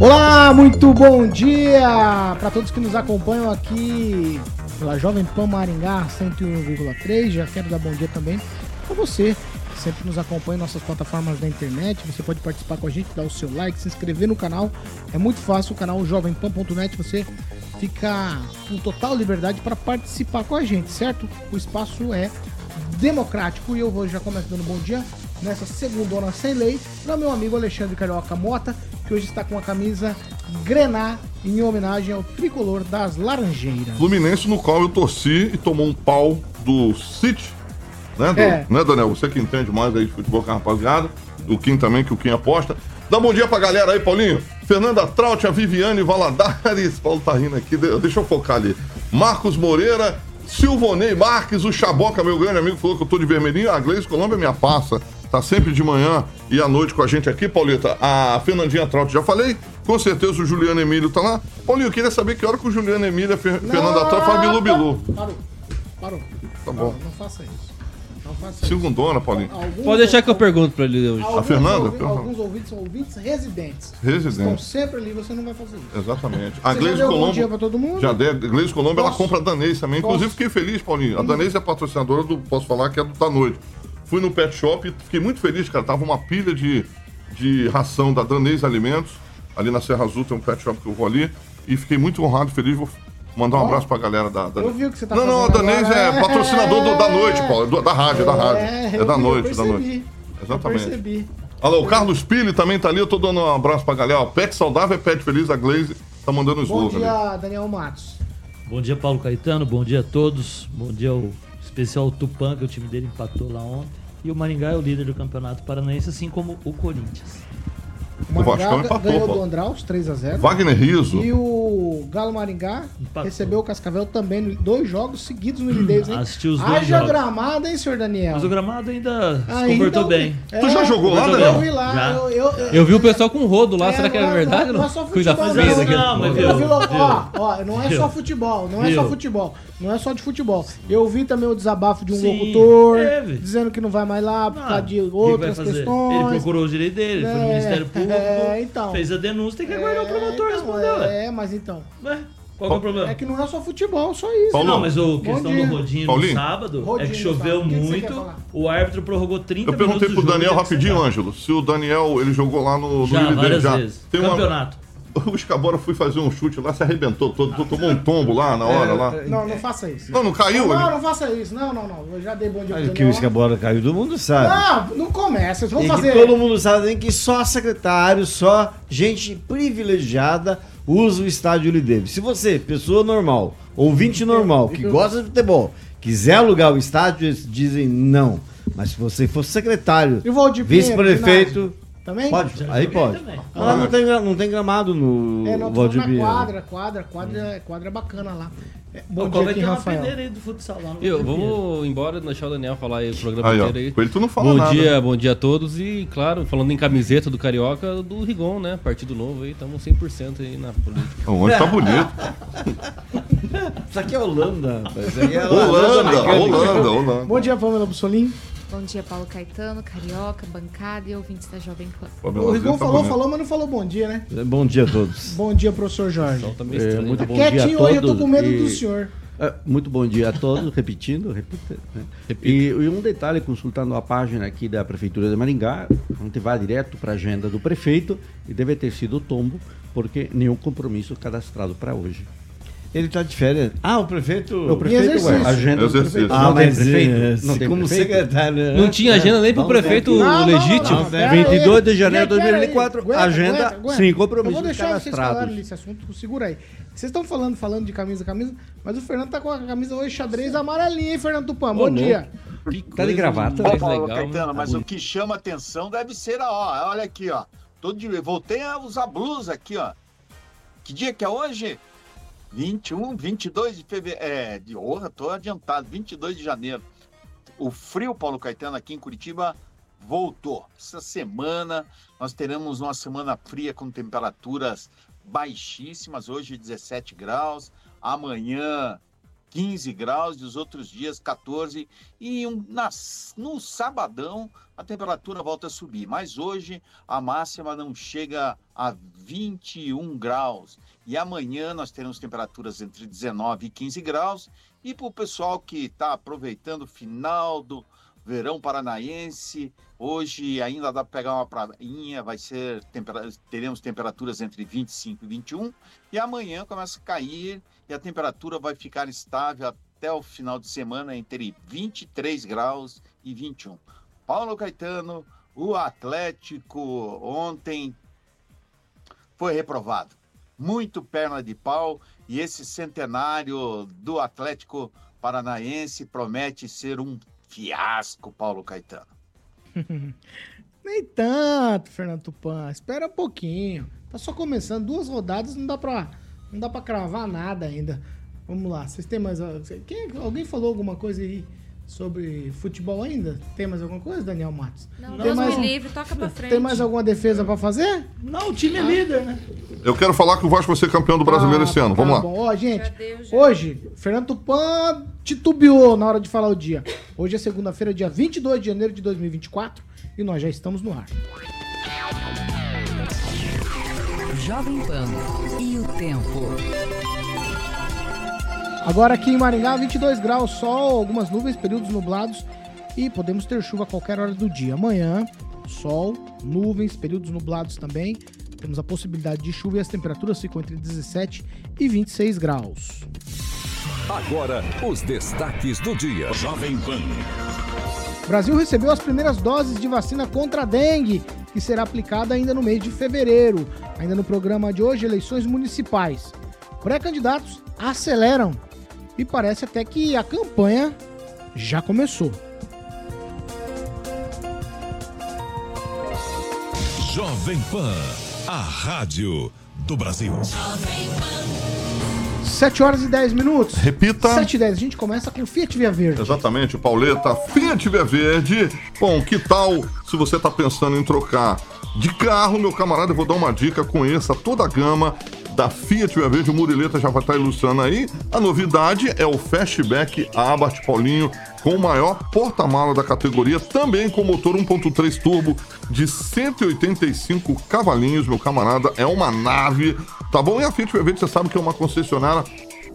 Olá, muito bom dia para todos que nos acompanham aqui pela Jovem Pan Maringá 101,3. Já quero dar bom dia também para você que sempre nos acompanha em nossas plataformas da internet. Você pode participar com a gente, dar o seu like, se inscrever no canal. É muito fácil, o canal jovempan.net. Você fica com total liberdade para participar com a gente, certo? O espaço é democrático e eu vou já começar dando bom dia nessa segunda sem lei para meu amigo Alexandre Carioca Mota, que hoje está com a camisa Grená em homenagem ao tricolor das Laranjeiras. Fluminense no qual eu torci e tomou um pau do City, né, do, É. né Daniel? Você que entende mais aí de futebol com a rapaziada, do Kim também, que o Kim aposta. Dá um bom dia pra galera aí, Paulinho. Fernanda Traut, a Viviane Valadares. Paulo tá rindo aqui, de- deixa eu focar ali. Marcos Moreira, Silvonei Marques, o Chaboca, meu grande amigo, falou que eu tô de vermelhinho. A Gleice Colômbia é minha passa. Tá sempre de manhã e à noite com a gente aqui, Paulita. A Fernandinha Traut, já falei. Com certeza o Juliano Emílio tá lá. Paulinho, eu queria saber que hora que o Juliano Emílio e a Fer- Fernanda Traut faz bilu bilu. Parou, parou. Tá Não, bom. não faça isso. Não faça isso. Segundona, Paulinho. Alguns- Pode deixar que eu pergunto pra ele hoje. alguns Fernanda? ouvi-. Alguns ouvintes são ouvintes residentes. Estão Residente. sempre ali, você não vai fazer isso. Exatamente. A Gleise deu bom Colombo. dia pra todo mundo? Já deu. A Gleise Colombo, ela Posso? compra a Danês também. Inclusive, Posso? fiquei feliz, Paulinho. A Danês é patrocinadora do. Posso falar que é do da noite. Fui no pet shop e fiquei muito feliz, cara. Tava uma pilha de, de ração da Danês Alimentos. Ali na Serra Azul tem um pet shop que eu vou ali. E fiquei muito honrado, feliz. Vou mandar um Ó, abraço pra galera da. da... eu vi o que você tá Não, não, a Danês agora. é patrocinador do- da noite, Paulo. do- Da rádio, da rádio. É, É, eu da vi, eu noite, da percebi. noite. Eu Exatamente. percebi. Alô, o Carlos Pili também tá ali. Eu tô dando um abraço pra galera. Pet saudável é pet feliz. A Glaze tá mandando os Bom slogan ali. dia, Daniel Matos. Bom dia, Paulo Caetano. Bom dia a todos. Bom dia ao especial Tupã, que o time dele empatou lá ontem. E o Maringá é o líder do Campeonato Paranaense, assim como o Corinthians. O Vascão empatou, ganhou pô. do Andraus 3x0. Wagner Riso. E o Galo Maringá Empatou. recebeu o Cascavel também, dois jogos seguidos no Lindez, hein? Assisti os dois Haja jogos. gramado, hein, senhor Daniel? Mas o gramado ainda se Ainda comportou o- bem. É, Tu já jogou lá, eu Daniel? Eu vi lá, Já. eu, eu, Eu vi o pessoal com rodo lá, É, será que é verdade? não Não, é só futebol, não. Não, mas Eu vi ó, ó, não é só futebol, não é só futebol, não é só de futebol. Eu vi também o desabafo de um Sim, locutor teve. dizendo que não vai mais lá por Ah, causa de que vai outras fazer? questões. Ele procurou o direito dele, foi no É, Ministério Público, é, então. fez a denúncia, tem que aguardar o promotor então, responder, ué. É, mas então. Ué, Qual que é o problema? É que não é só futebol, só isso. Paulo, Não, mas a Bom questão dia. do rodinho Paulinho. no sábado Rodinho é que choveu. O você muito, falar? o árbitro prorrogou 30 Eu perguntei minutos pro do jogo, Daniel tem que rapidinho, sentar. Ângelo, se o Daniel ele jogou lá no, no Já, várias já. vezes. Tem uma- Campeonato. O Escabora foi fazer um chute lá, se arrebentou todo, tomou um tombo lá na hora lá. Não, não faça isso. Não, não caiu? Não, ele? não faça isso. Não, não, não. Eu já dei bom dia o que o lá. Escabola caiu, todo mundo sabe. Não, não começa. Vamos fazer. que todo mundo sabe que só secretário, só gente privilegiada usa o estádio Uli Davis. Se você, pessoa normal, ouvinte normal, que gosta de futebol, quiser alugar o estádio, eles dizem não. Mas se você for secretário, vice-prefeito? Também? pode, aí joguei pode. também. Mas lá não tem, não tem gramado no É, não, tô Valdir Pinheiro. quadra, quadra, quadra, quadra bacana lá. É, bom dia qual vai aqui, Rafael. aí do futsal lá Eu, vamos embora, deixar o Daniel falar aí o programa Aí, inteiro aí. Com ele tu não fala Bom nada. dia, bom dia a todos e, claro, falando em camiseta do Carioca, do Rigon, né? Partido Novo aí, estamos 100% aí na política. Onde tá bonito. Isso aqui é Holanda, rapaz. Isso aqui é Holanda, mecânica. Holanda, Holanda. Bom dia, Pamela Bussolim. Bom dia, Paulo Caetano, Carioca, bancada e ouvintes da Jovem Pan. O Rigon falou, bonito. falou, mas não falou bom dia, né? Bom dia a todos. Bom dia, professor Jorge. Tá É, muito né? bom dia a Quietinho todos. hoje, eu tô com medo e- do senhor. É, muito bom dia a todos, repetindo, repita, né? E, e um detalhe, consultando a página aqui da Prefeitura de Maringá, a gente vai direto para a agenda do prefeito e deve ter sido tombo, porque nenhum compromisso cadastrado para hoje. Ele tá de férias. Ah, o prefeito. O prefeito, ué, agenda do prefeito. Ah, não tem mas prefeito? eh, Não tem como prefeito? secretário. né? Não tinha agenda nem pro Vamos ver. prefeito Não, não, legítimo. não, pera 22 aí. de janeiro de Pera aí, 2004, aguenta, agenda aguenta, aguenta. sem Eu compromissos vou deixar vocês falarem nesse assunto, segura aí. Vocês estão falando, falando de camisa, camisa, mas o Fernando tá com a camisa hoje xadrez amarelinha, hein, Fernando Tupan? Bom Ô, dia. Tá de gravata? Ô, Paulo legal, né? Caetano, mas o que chama atenção deve ser a, ó, olha aqui, ó. Todo dia, voltei a usar blusa aqui, ó. Que dia que é hoje? 21, 22 de fevereiro. É, de honra, tô adiantado, 22 de janeiro. O frio, Paulo Caetano, aqui em Curitiba, voltou. Essa semana nós teremos uma semana fria com temperaturas baixíssimas, hoje 17 graus, amanhã 15 graus, e os outros dias 14, e um, nas, no sabadão a temperatura volta a subir, mas hoje a máxima não chega a 21 graus, e amanhã nós teremos temperaturas entre 19 e 15 graus, e para o pessoal que está aproveitando o final do verão paranaense, hoje ainda dá para pegar uma prainha, vai ser, teremos temperaturas entre 25 e 21, e amanhã começa a cair e a temperatura vai ficar estável até o final de semana entre 23 graus e 21. Paulo Caetano, o Atlético ontem foi reprovado. Muito perna de pau e esse centenário do Atlético Paranaense promete ser um fiasco, Paulo Caetano. Nem tanto, Fernando Tupan. Espera um pouquinho. Tá só começando. Duas rodadas não dá pra, não dá pra cravar nada ainda. Vamos lá. Vocês têm mais. Quem, alguém falou alguma coisa aí sobre futebol ainda? Tem mais alguma coisa, Daniel Matos? Não, Tem Deus mais me um- livre, toca pra frente. Tem mais alguma defesa pra fazer? Não, o time é líder, né? Eu quero falar que o Vasco vai ser campeão do brasileiro Ah, esse ano. tá Vamos lá. Bom. Ó, gente, Já deu, já. hoje, Fernando Tupan titubeou na hora de falar o dia. Hoje é segunda-feira, dia 22 de janeiro de 2024 e nós já estamos no ar. Jovem Pan e o tempo. Agora aqui em Maringá, 22 graus, sol, algumas nuvens, períodos nublados e podemos ter chuva a qualquer hora do dia. Amanhã, sol, nuvens, períodos nublados também. Temos a possibilidade de chuva e as temperaturas ficam entre 17 e 26 graus. Agora, os destaques do dia. Jovem Pan. O Brasil recebeu as primeiras doses de vacina contra a dengue, que será aplicada ainda no mês de fevereiro. Ainda no programa de hoje, eleições municipais. Pré-candidatos aceleram e parece até que a campanha já começou. Jovem Pan. A rádio do Brasil. 7 horas e 10 minutos. Repita. 7 e 10. A gente começa com Fiat Via Verde. Exatamente, Pauleta, Fiat Via Verde. Bom, que tal se você está pensando em trocar de carro, meu camarada, eu vou dar uma dica, conheça toda a gama da Fiat Verde, o Murileta já vai estar ilustrando aí. A novidade é o Fastback Abarth Paulinho, com o maior porta-mala da categoria, também com motor 1.3 turbo de 185 cavalinhos, meu camarada, é uma nave, tá bom? E a Fiat Verde, você sabe que é uma concessionária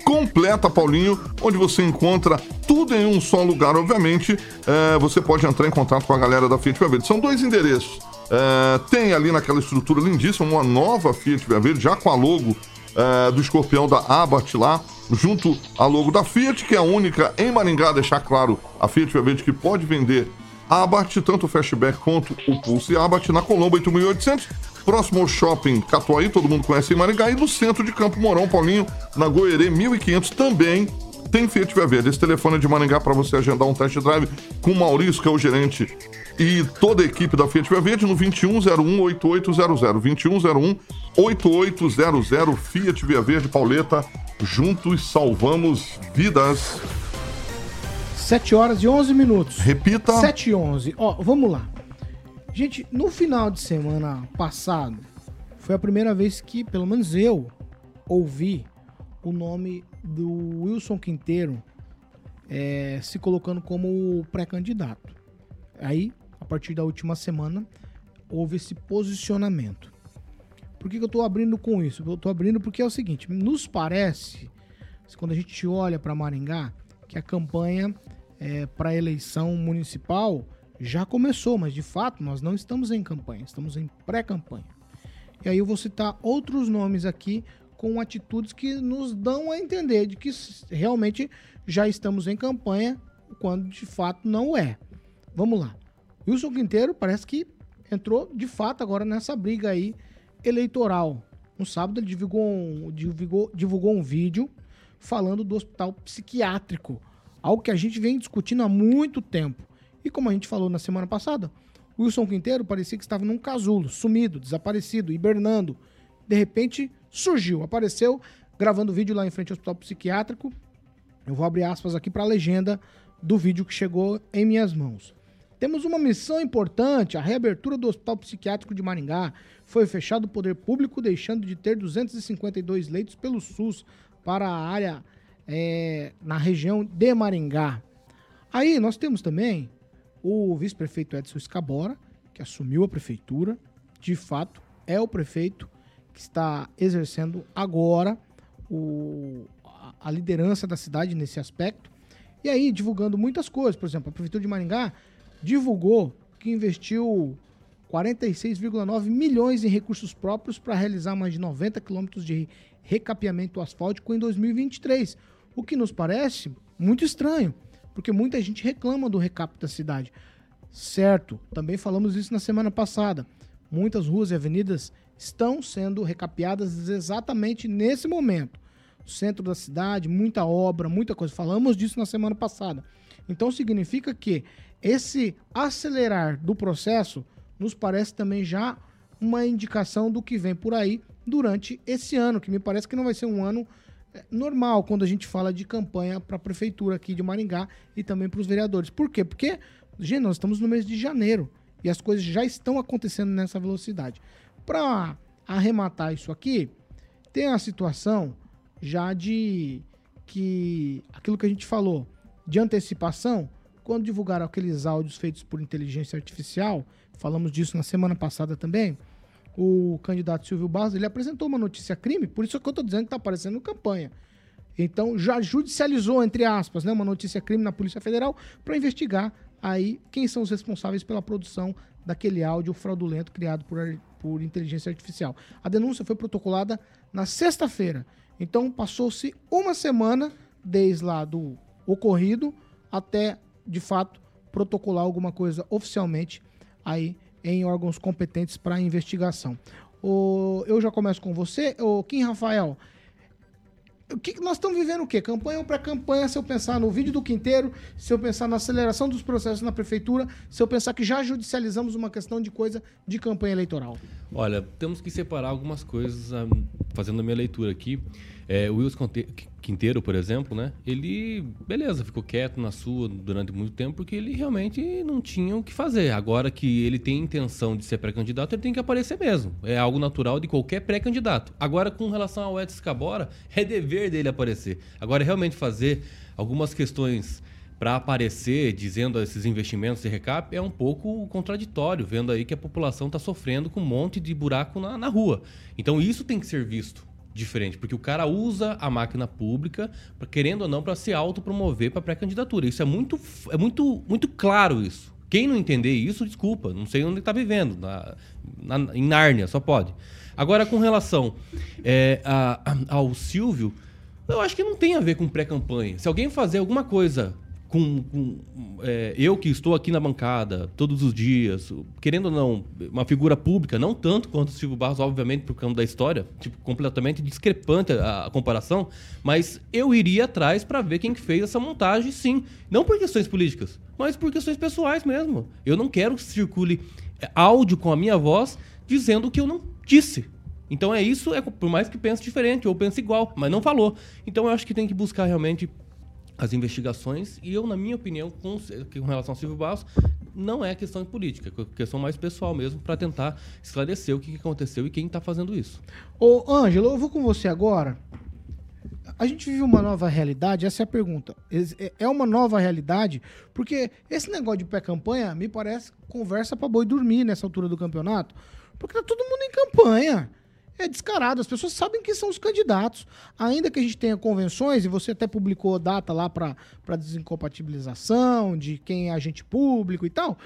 completa, Paulinho, onde você encontra tudo em um só lugar, obviamente. É, você pode entrar em contato com a galera da Fiat Via Verde. São dois endereços. É, tem ali naquela estrutura lindíssima uma nova Fiat Via Verde, já com a logo é, do escorpião da Abarth lá, junto à logo da Fiat, que é a única em Maringá, deixar claro, a Fiat Via Verde que pode vender Abarth, tanto o Fastback quanto o Pulse Abarth, na Colombo 8800, próximo ao Shopping Catuaí, todo mundo conhece em Maringá, e no centro de Campo Mourão, Paulinho, na Goerê 1500, também tem Fiat Via Verde. Esse telefone é de Maringá para você agendar um test drive com o Maurício, que é o gerente, e toda a equipe da Fiat Via Verde no 2101-8800. 2101-8800, Fiat Via Verde, Pauleta, juntos salvamos vidas. 7 horas e 11 minutos. Repita. 7 e 11. Ó, vamos lá. Gente, no final de semana passado, foi a primeira vez que, pelo menos eu, ouvi o nome do Wilson Quinteiro é, se colocando como pré-candidato. Aí, a partir da última semana, houve esse posicionamento. Por que, que eu tô abrindo com isso? Eu tô abrindo porque é o seguinte: nos parece, quando a gente olha para Maringá, que a campanha é, para eleição municipal já começou, mas de fato nós não estamos em campanha, estamos em pré-campanha. E aí eu vou citar outros nomes aqui com atitudes que nos dão a entender de que realmente já estamos em campanha, quando de fato não é. Vamos lá. Wilson Quinteiro parece que entrou de fato agora nessa briga aí eleitoral. No sábado ele divulgou um, divulgou, divulgou um vídeo falando do hospital psiquiátrico Algo que a gente vem discutindo há muito tempo. E como a gente falou na semana passada, Wilson Quinteiro parecia que estava num casulo, sumido, desaparecido, hibernando. De repente, surgiu, apareceu, gravando vídeo lá em frente ao hospital psiquiátrico. Eu vou abrir aspas aqui para a legenda do vídeo que chegou em minhas mãos. Temos uma missão importante, a reabertura do Hospital Psiquiátrico de Maringá. Foi fechado o poder público, deixando de ter 252 leitos pelo SUS para a área é, na região de Maringá. Aí nós temos também o vice-prefeito Edson Escabora, que assumiu a prefeitura, de fato é o prefeito que está exercendo agora o, a, liderança da cidade nesse aspecto. E aí, divulgando muitas coisas. Por exemplo, a Prefeitura de Maringá divulgou que investiu 46,9 milhões em recursos próprios para realizar mais de 90 quilômetros de recapeamento asfáltico em 2023. O que nos parece muito estranho, porque muita gente reclama do recap da cidade. Certo, também falamos isso na semana passada. Muitas ruas e avenidas estão sendo recapeadas exatamente nesse momento. Centro da cidade, muita obra, muita coisa. Falamos disso na semana passada. Então significa que esse acelerar do processo nos parece também já uma indicação do que vem por aí durante esse ano, que me parece que não vai ser um ano normal quando a gente fala de campanha para a prefeitura aqui de Maringá e também para os vereadores. Por quê? Porque, gente, nós estamos no mês de janeiro e as coisas já estão acontecendo nessa velocidade. Para arrematar isso aqui, tem a situação já de que aquilo que a gente falou de antecipação, quando divulgaram aqueles áudios feitos por inteligência artificial, falamos disso na semana passada também, o candidato Silvio Barros, ele apresentou uma notícia crime, por isso que eu estou dizendo que está aparecendo campanha. Então já judicializou, entre aspas, né, uma notícia crime na Polícia Federal para investigar aí quem são os responsáveis pela produção daquele áudio fraudulento criado por, por inteligência artificial. A denúncia foi protocolada na sexta-feira. Então passou-se uma semana desde lá do ocorrido até, de fato, protocolar alguma coisa oficialmente aí em órgãos competentes para investigação. O, eu já começo com você, o Kim Rafael. O que nós estamos vivendo o quê? Campanha para campanha, se eu pensar no vídeo do Quinteiro, se eu pensar na aceleração dos processos na prefeitura, se eu pensar que já judicializamos uma questão de coisa de campanha eleitoral. Olha, temos que separar algumas coisas, ah, fazendo a minha leitura aqui. É, o Wilson Quinteiro, por exemplo, né? Ele, beleza, ficou quieto na sua durante muito tempo porque ele realmente não tinha o que fazer. Agora que ele tem intenção de ser pré-candidato, ele tem que aparecer mesmo. É algo natural de qualquer pré-candidato. Agora, com relação ao Edson Cabora, é dever dele aparecer. Agora, realmente fazer algumas questões para aparecer dizendo esses investimentos de recap é um pouco contraditório, vendo aí que a população está sofrendo com um monte de buraco na, na rua. Então, isso tem que ser visto diferente, porque o cara usa a máquina pública, querendo ou não, para se autopromover para pré-candidatura. Isso é muito, é muito, muito claro isso. Quem não entender isso, desculpa, não sei onde está vivendo, na, na, em Nárnia, só pode. Agora, com relação é, a, a, ao Silvio, eu acho que não tem a ver com pré-campanha. Se alguém fazer alguma coisa com, com é, eu que estou aqui na bancada todos os dias, querendo ou não, uma figura pública, não tanto quanto o Silvio Barros, obviamente, por causa da história, tipo, completamente discrepante a, a comparação, mas eu iria atrás para ver quem fez essa montagem, sim. Não por questões políticas, mas por questões pessoais mesmo. Eu não quero que circule é, áudio com a minha voz dizendo o que eu não disse. Então é isso, é por mais que pense diferente ou pense igual, mas não falou. Então eu acho que tem que buscar realmente as investigações e eu, na minha opinião, com, com relação ao Silvio Barros, não é questão de política, é questão mais pessoal mesmo, para tentar esclarecer o que aconteceu e quem está fazendo isso. Ô, Ângelo, eu vou com você agora. A gente vive uma nova realidade? Essa é a pergunta. É, é uma nova realidade? Porque esse negócio de pré-campanha me parece conversa para boi dormir nessa altura do campeonato. Porque tá todo mundo em campanha é descarado. As pessoas sabem que são os candidatos. Ainda que a gente tenha convenções, e você até publicou data lá para desincompatibilização, de quem é agente público e tal.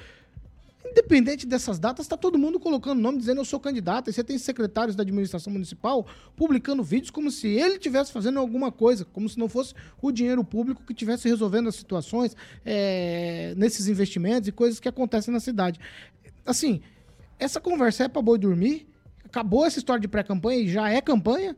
Independente dessas datas, está todo mundo colocando nome, dizendo eu sou candidato. E você tem secretários da administração municipal publicando vídeos como se ele estivesse fazendo alguma coisa, como se não fosse o dinheiro público que estivesse resolvendo as situações é, nesses investimentos e coisas que acontecem na cidade. Assim, essa conversa é para boi dormir? Acabou essa história de pré-campanha e já é campanha?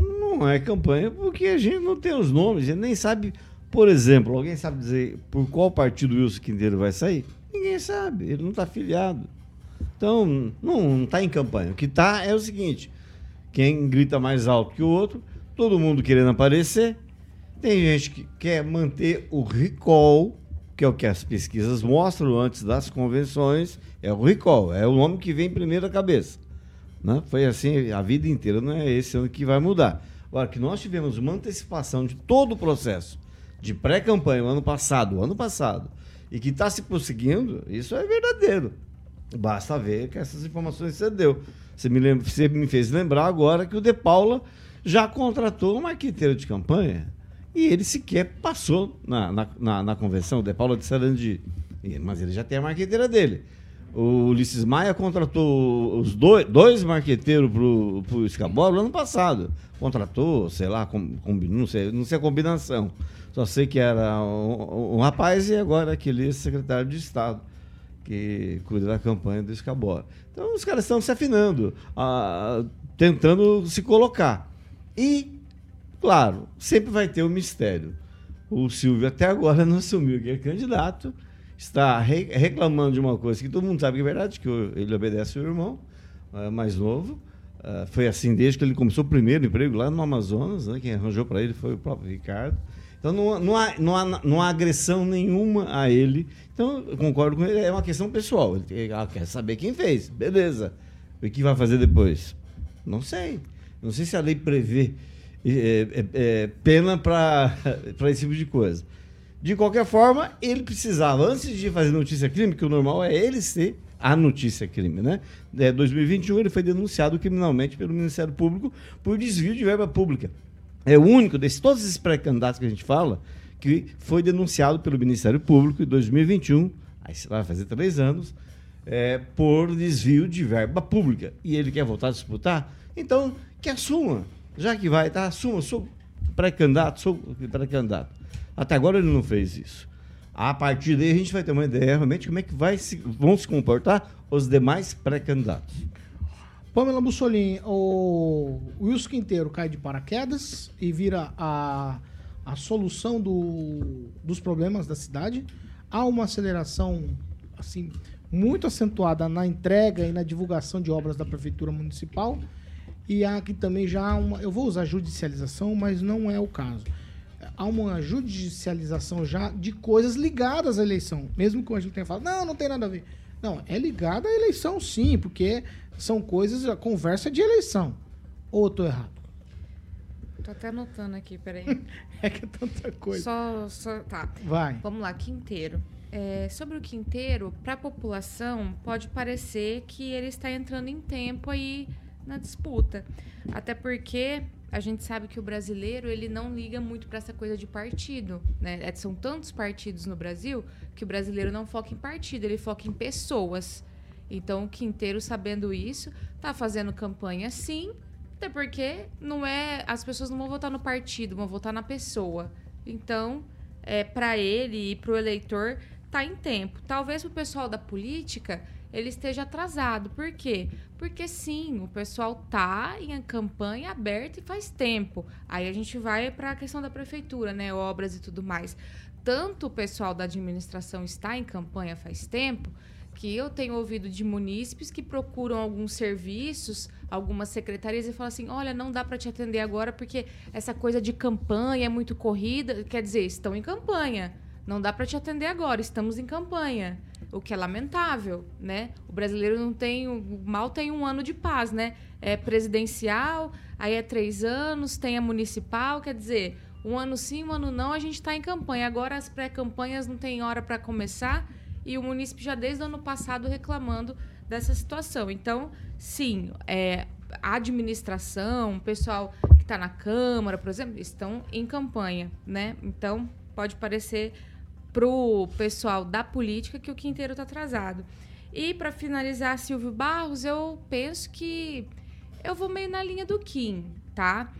Não é campanha porque a gente não tem os nomes, a gente nem sabe Por exemplo, alguém sabe dizer por qual partido o Wilson Quinteiro vai sair? Ninguém sabe, ele não está afiliado. Então, não está em campanha. O que está é o seguinte: quem grita mais alto que o outro, todo mundo querendo aparecer. Tem gente que quer manter o recall, que é o que as pesquisas mostram antes das convenções, é o recall, é o nome que vem primeiro à cabeça. Né? Foi assim a vida inteira, não é esse ano que vai mudar. Agora, que nós tivemos uma antecipação de todo o processo de pré-campanha ano passado, ano passado, e que está se prosseguindo, isso é verdadeiro. Basta ver que essas informações você deu. Você me, lembra, você me fez lembrar agora que o De Paula já contratou uma arquiteira de campanha e ele sequer passou na, na, na, na convenção, o De Paula de Sarandi. Mas ele já tem a marqueteira dele. O Ulisses Maia contratou os dois, dois marqueteiros pro, pro no ano passado. Contratou, sei lá, combinou, não sei, não sei a combinação. Só sei que era um, um rapaz e agora aquele secretário de Estado que cuida da campanha do Escabora. Então os caras estão se afinando, a, tentando se colocar. E, claro, sempre vai ter o um mistério. O Silvio até agora não assumiu que é candidato está re reclamando de uma coisa que todo mundo sabe que é verdade, que ele obedece ao irmão uh, mais novo. Uh, foi assim desde que ele começou o primeiro emprego lá no Amazonas, né? quem arranjou para ele foi o próprio Ricardo. Então não, não, há, não, há, não há agressão nenhuma a ele. Então eu concordo com ele, é uma questão pessoal. Ele ah, quer saber quem fez, beleza. O que vai fazer depois? Não sei. Não sei se a lei prevê é, é, é, pena para esse tipo de coisa. De qualquer forma, ele precisava, antes de fazer notícia crime, que o normal é ele ser a notícia crime, né? É, 2021 ele foi denunciado criminalmente pelo Ministério Público por desvio de verba pública. É o único desses todos esses pré-candidatos que a gente fala que foi denunciado pelo Ministério Público em 2021, aí vai fazer três anos, é, por desvio de verba pública. E ele quer voltar a disputar? Então, que assuma. Já que vai, tá? Assuma, sou pré-candidato, sou pré-candidato. Até agora ele não fez isso. A partir daí a gente vai ter uma ideia realmente como é que vai se, vão se comportar os demais pré-candidatos. Pamela Mussolini, o Wilson Quinteiro cai de paraquedas e vira a, a solução do, dos problemas da cidade. Há uma aceleração assim muito acentuada na entrega e na divulgação de obras da prefeitura municipal. E há aqui também já uma, eu vou usar judicialização, mas não é o caso há uma judicialização já de coisas ligadas à eleição. Mesmo que a gente tenha falado, não, não tem nada a ver. Não, é ligada à eleição sim, porque são coisas, a conversa de eleição. Ou eu tô errado? Tô até anotando aqui, peraí. é que é tanta coisa. Só, só, tá. Vai. Vamos lá, Quinteiro. É, sobre o Quinteiro, para a população, pode parecer que ele está entrando em tempo aí na disputa. Até porque a gente sabe que o brasileiro ele não liga muito para essa coisa de partido, né? É, são tantos partidos no Brasil que o brasileiro não foca em partido, ele foca em pessoas. Então o Quinteiro, sabendo isso, tá fazendo campanha sim, até porque não é as pessoas não vão votar no partido, vão votar na pessoa. Então, é para ele e para o eleitor tá em tempo. Talvez o pessoal da política ele esteja atrasado. Por quê? Porque sim, o pessoal tá em campanha aberta e faz tempo. Aí a gente vai para a questão da prefeitura, né, obras e tudo mais. Tanto o pessoal da administração está em campanha faz tempo, que eu tenho ouvido de munícipes que procuram alguns serviços, algumas secretarias e falam assim: olha, não dá para te atender agora porque essa coisa de campanha é muito corrida. Quer dizer, estão em campanha. Não dá para te atender agora, estamos em campanha o que é lamentável, né? O brasileiro não tem, mal tem um ano de paz, né? É presidencial, aí é três anos, tem a municipal, quer dizer, um ano sim, um ano não, a gente está em campanha. Agora as pré-campanhas não tem hora para começar e o município já desde o ano passado reclamando dessa situação. Então, sim, é, a administração, o pessoal que está na Câmara, por exemplo, estão em campanha, né? Então, pode parecer pro pessoal da política que o Quinteiro está atrasado. E para finalizar, Silvio Barros, eu penso que eu vou meio na linha do Kim, tá?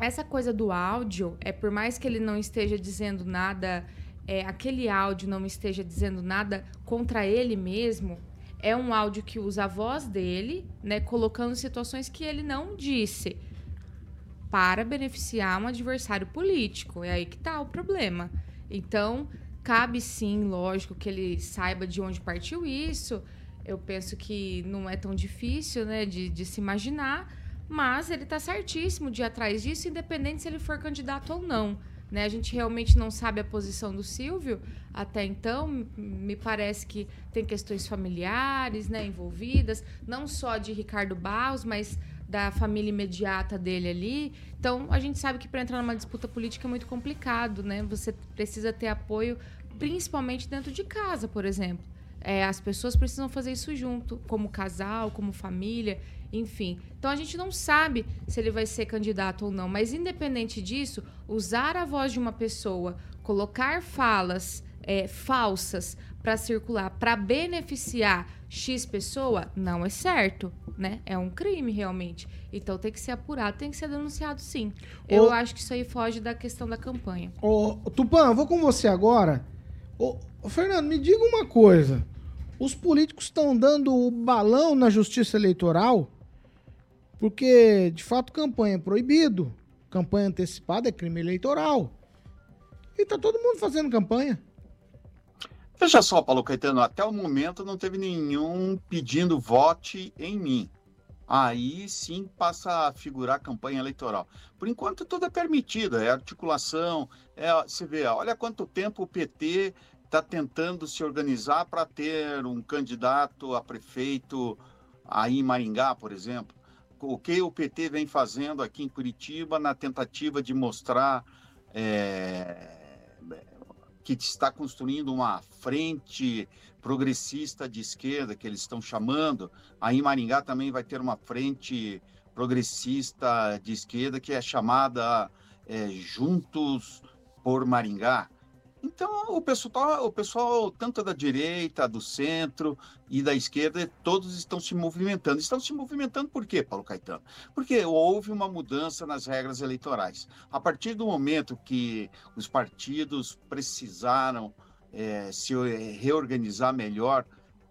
Essa coisa do áudio, é por mais que ele não esteja dizendo nada, é, aquele áudio não esteja dizendo nada contra ele mesmo, é um áudio que usa a voz dele, né, colocando situações que ele não disse. para beneficiar um adversário político. É aí que está o problema. Então, cabe sim, lógico, que ele saiba de onde partiu isso. Eu penso que não é tão difícil né, de, de se imaginar, mas ele está certíssimo de ir atrás disso, independente se ele for candidato ou não. Né? A gente realmente não sabe a posição do Silvio até então. Me parece que tem questões familiares né, envolvidas, não só de Ricardo Barros, mas da família imediata dele ali. Então, a gente sabe que para entrar numa disputa política é muito complicado, né? Você precisa ter apoio, principalmente dentro de casa, por exemplo. É, as pessoas precisam fazer isso junto, como casal, como família, enfim. Então a gente não sabe se ele vai ser candidato ou não, mas independente disso, usar a voz de uma pessoa, colocar falas é, falsas para circular, para beneficiar X pessoa, não é certo, né? É um crime realmente. Então tem que ser apurado, tem que ser denunciado sim. Eu acho que isso aí foge da questão da campanha. Ô, Tupã, eu vou com você agora. Ô, ô, Fernando, me diga uma coisa. Os políticos estão dando o balão na justiça eleitoral porque, de fato, campanha é proibido. Campanha antecipada é crime eleitoral. E tá todo mundo fazendo campanha. Veja só, Paulo Caetano, até o momento não teve nenhum pedindo vote em mim. Aí sim passa a figurar campanha eleitoral. Por enquanto tudo é permitido, é articulação, é, você vê, olha quanto tempo o PT está tentando se organizar para ter um candidato a prefeito aí em Maringá, por exemplo. O que o PT vem fazendo aqui em Curitiba na tentativa de mostrar é, que está construindo uma frente progressista de esquerda, que eles estão chamando. Aí em Maringá também vai ter uma frente progressista de esquerda que é chamada é, Juntos por Maringá. Então, o pessoal, o pessoal, tanto da direita, do centro e da esquerda, todos estão se movimentando. Estão se movimentando por quê, Paulo Caetano? Porque houve uma mudança nas regras eleitorais. A partir do momento que os partidos precisaram é, se reorganizar melhor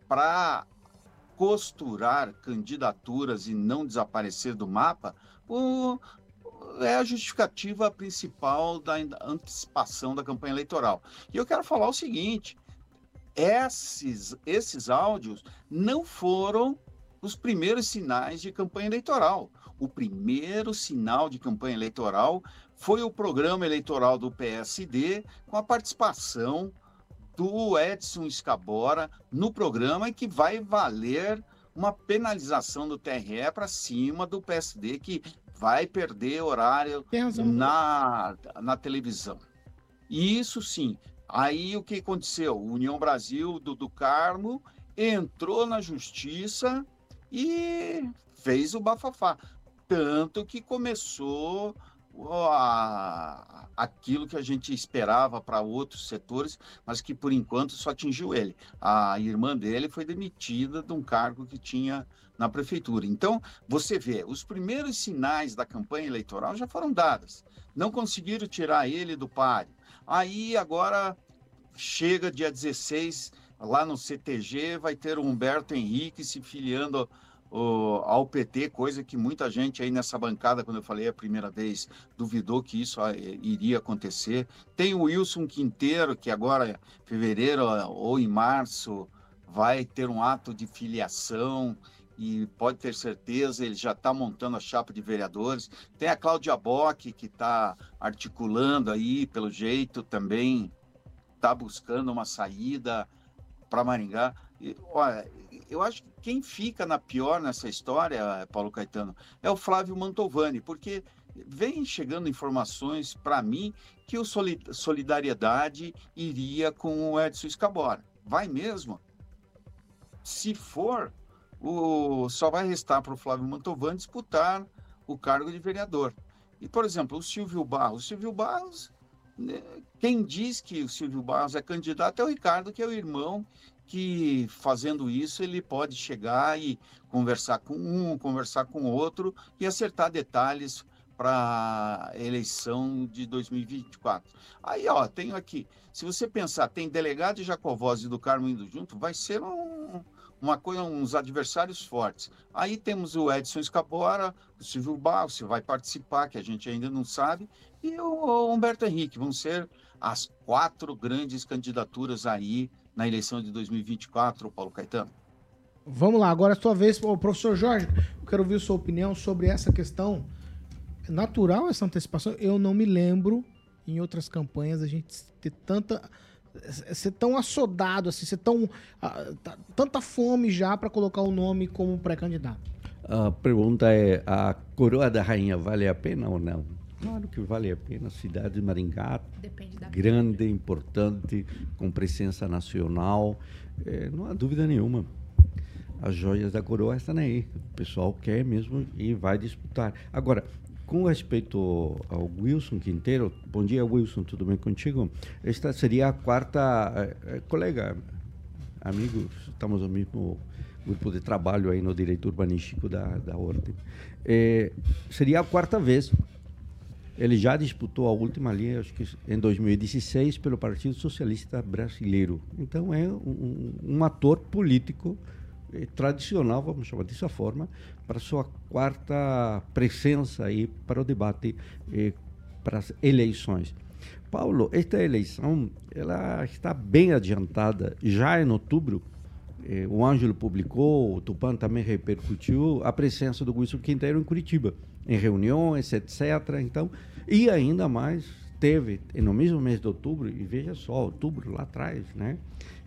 para costurar candidaturas e não desaparecer do mapa, o, é a justificativa principal da antecipação da campanha eleitoral. E eu quero falar o seguinte: esses, esses áudios não foram os primeiros sinais de campanha eleitoral. O primeiro sinal de campanha eleitoral foi o programa eleitoral do PSD, com a participação do Edson Escabora no programa e que vai valer uma penalização do TRE para cima do PSD, que vai perder horário na, na televisão. E isso sim. Aí o que aconteceu? O União Brasil do, do Carmo entrou na justiça e fez o bafafá. Tanto que começou a, aquilo que a gente esperava para outros setores, mas que por enquanto só atingiu ele. A irmã dele foi demitida de um cargo que tinha na prefeitura. Então, você vê, os primeiros sinais da campanha eleitoral já foram dados. Não conseguiram tirar ele do páreo. Aí agora chega dia 16, lá no CTG, vai ter o Humberto Henrique se filiando ao PT, coisa que muita gente aí nessa bancada, quando eu falei a primeira vez, duvidou que isso ah, iria acontecer. Tem o Wilson Quinteiro, que agora, em fevereiro ou em março, vai ter um ato de filiação e pode ter certeza, ele já está montando a chapa de vereadores. Tem a Cláudia Bock, que está articulando aí, pelo jeito, também está buscando uma saída para Maringá. E, olha, eu acho que quem fica na pior nessa história, Paulo Caetano, é o Flávio Mantovani, porque vem chegando informações para mim que o Solidariedade iria com o Edson Escabora. Vai mesmo? Se for, o, só vai restar para o Flávio Mantovani disputar o cargo de vereador. E, por exemplo, o Silvio Barros. O Silvio Barros, né, quem diz que o Silvio Barros é candidato é o Ricardo, que é o irmão que fazendo isso ele pode chegar e conversar com um, conversar com outro e acertar detalhes para a eleição de 2024. Aí, ó, tenho aqui, se você pensar, tem delegado de Jacovós e do Carmo indo junto, vai ser um, uma coisa, uns adversários fortes. Aí temos o Edson Escabora, o Silvio Barros, se vai participar, que a gente ainda não sabe, e o Humberto Henrique. Vão ser as quatro grandes candidaturas aí na eleição de 2024, Paulo Caetano. Vamos lá, agora é a sua vez, professor Jorge. Eu quero ouvir sua opinião sobre essa questão. É natural essa antecipação? Eu não me lembro em outras campanhas a gente ter tanta ser tão assodado assim, ser tão tá- tanta fome já para colocar o nome como pré-candidato. A pergunta é: a coroa da rainha vale a pena ou não? Claro que vale a pena. Cidade de Maringá, grande, importante, com presença nacional, eh, não há dúvida nenhuma. As joias da coroa estão aí. O pessoal quer mesmo e vai disputar. Agora, com respeito ao Wilson Quinteiro, bom dia Wilson, tudo bem contigo? Esta seria a quarta, eh, colega, amigos, estamos no mesmo grupo de trabalho aí no direito urbanístico da, da Ordem. Eh, seria a quarta vez. Ele já disputou a última linha, acho que em 2016, pelo Partido Socialista Brasileiro. Então é um, um- ator político tradicional, vamos chamar dessa forma, para sua quarta presença aí para o debate eh, para as eleições. Paulo, esta eleição ela está bem adiantada. Já em outubro, eh, o Ângelo publicou, o Tupan também repercutiu a presença do Wilson Quinteiro em Curitiba, em reuniões, etc. Então, e ainda mais teve no mesmo mês de outubro, e veja só, outubro lá atrás, né?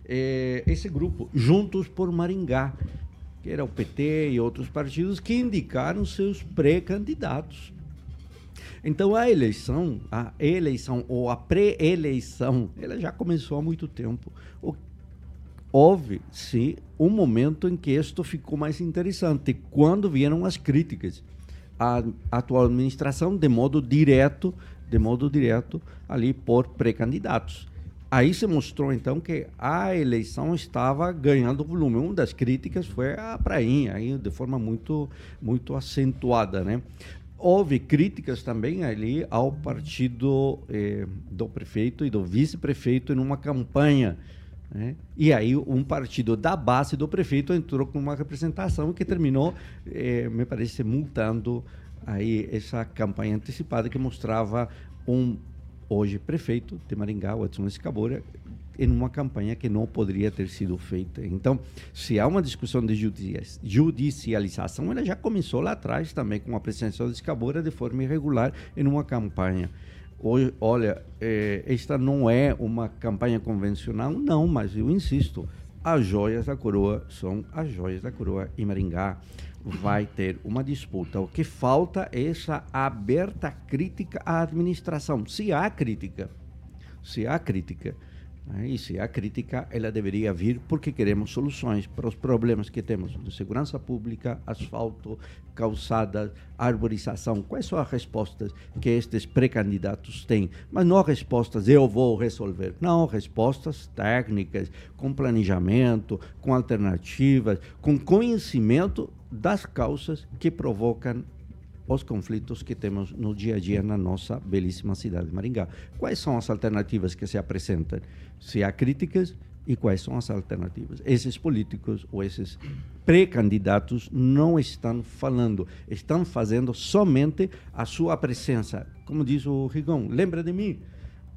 Eh, esse grupo, Juntos por Maringá, que era o PT e outros partidos que indicaram seus pré-candidatos. Então a eleição, a eleição ou a pré-eleição, ela já começou há muito tempo. O- houve, sim, um momento em que isto ficou mais interessante, quando vieram as críticas à atual administração de modo direto, de modo direto ali por pré-candidatos. Aí se mostrou então que a eleição estava ganhando volume. Uma das críticas foi a prainha, aí de forma muito muito acentuada, né? Houve críticas também ali ao partido eh, do prefeito e do vice-prefeito em uma campanha. né? E aí um partido da base do prefeito entrou com uma representação que terminou, eh, me parece, multando aí essa campanha antecipada que mostrava um hoje prefeito de Maringá, o Edson Escabora, em uma campanha que não poderia ter sido feita. Então, se há uma discussão de judici- judicialização, ela já começou lá atrás também com a presença de Escabora de forma irregular em uma campanha. Hoje, olha, eh, esta não é uma campanha convencional, não, mas eu insisto, as joias da coroa são as joias da coroa em Maringá. Vai ter uma disputa. O que falta é essa aberta crítica à administração. Se há crítica, se há crítica, e se há crítica, ela deveria vir porque queremos soluções para os problemas que temos de segurança pública, asfalto, calçadas, arborização. Quais são as respostas que estes pré-candidatos têm? Mas não respostas eu vou resolver. Não, respostas técnicas, com planejamento, com alternativas, com conhecimento das causas que provocam os conflitos que temos no dia a dia na nossa belíssima cidade de Maringá. Quais são as alternativas que se apresentam? Se há críticas e quais são as alternativas? Esses políticos ou esses pré-candidatos não estão falando, estão fazendo somente a sua presença. Como diz o Rigon, lembra de mim?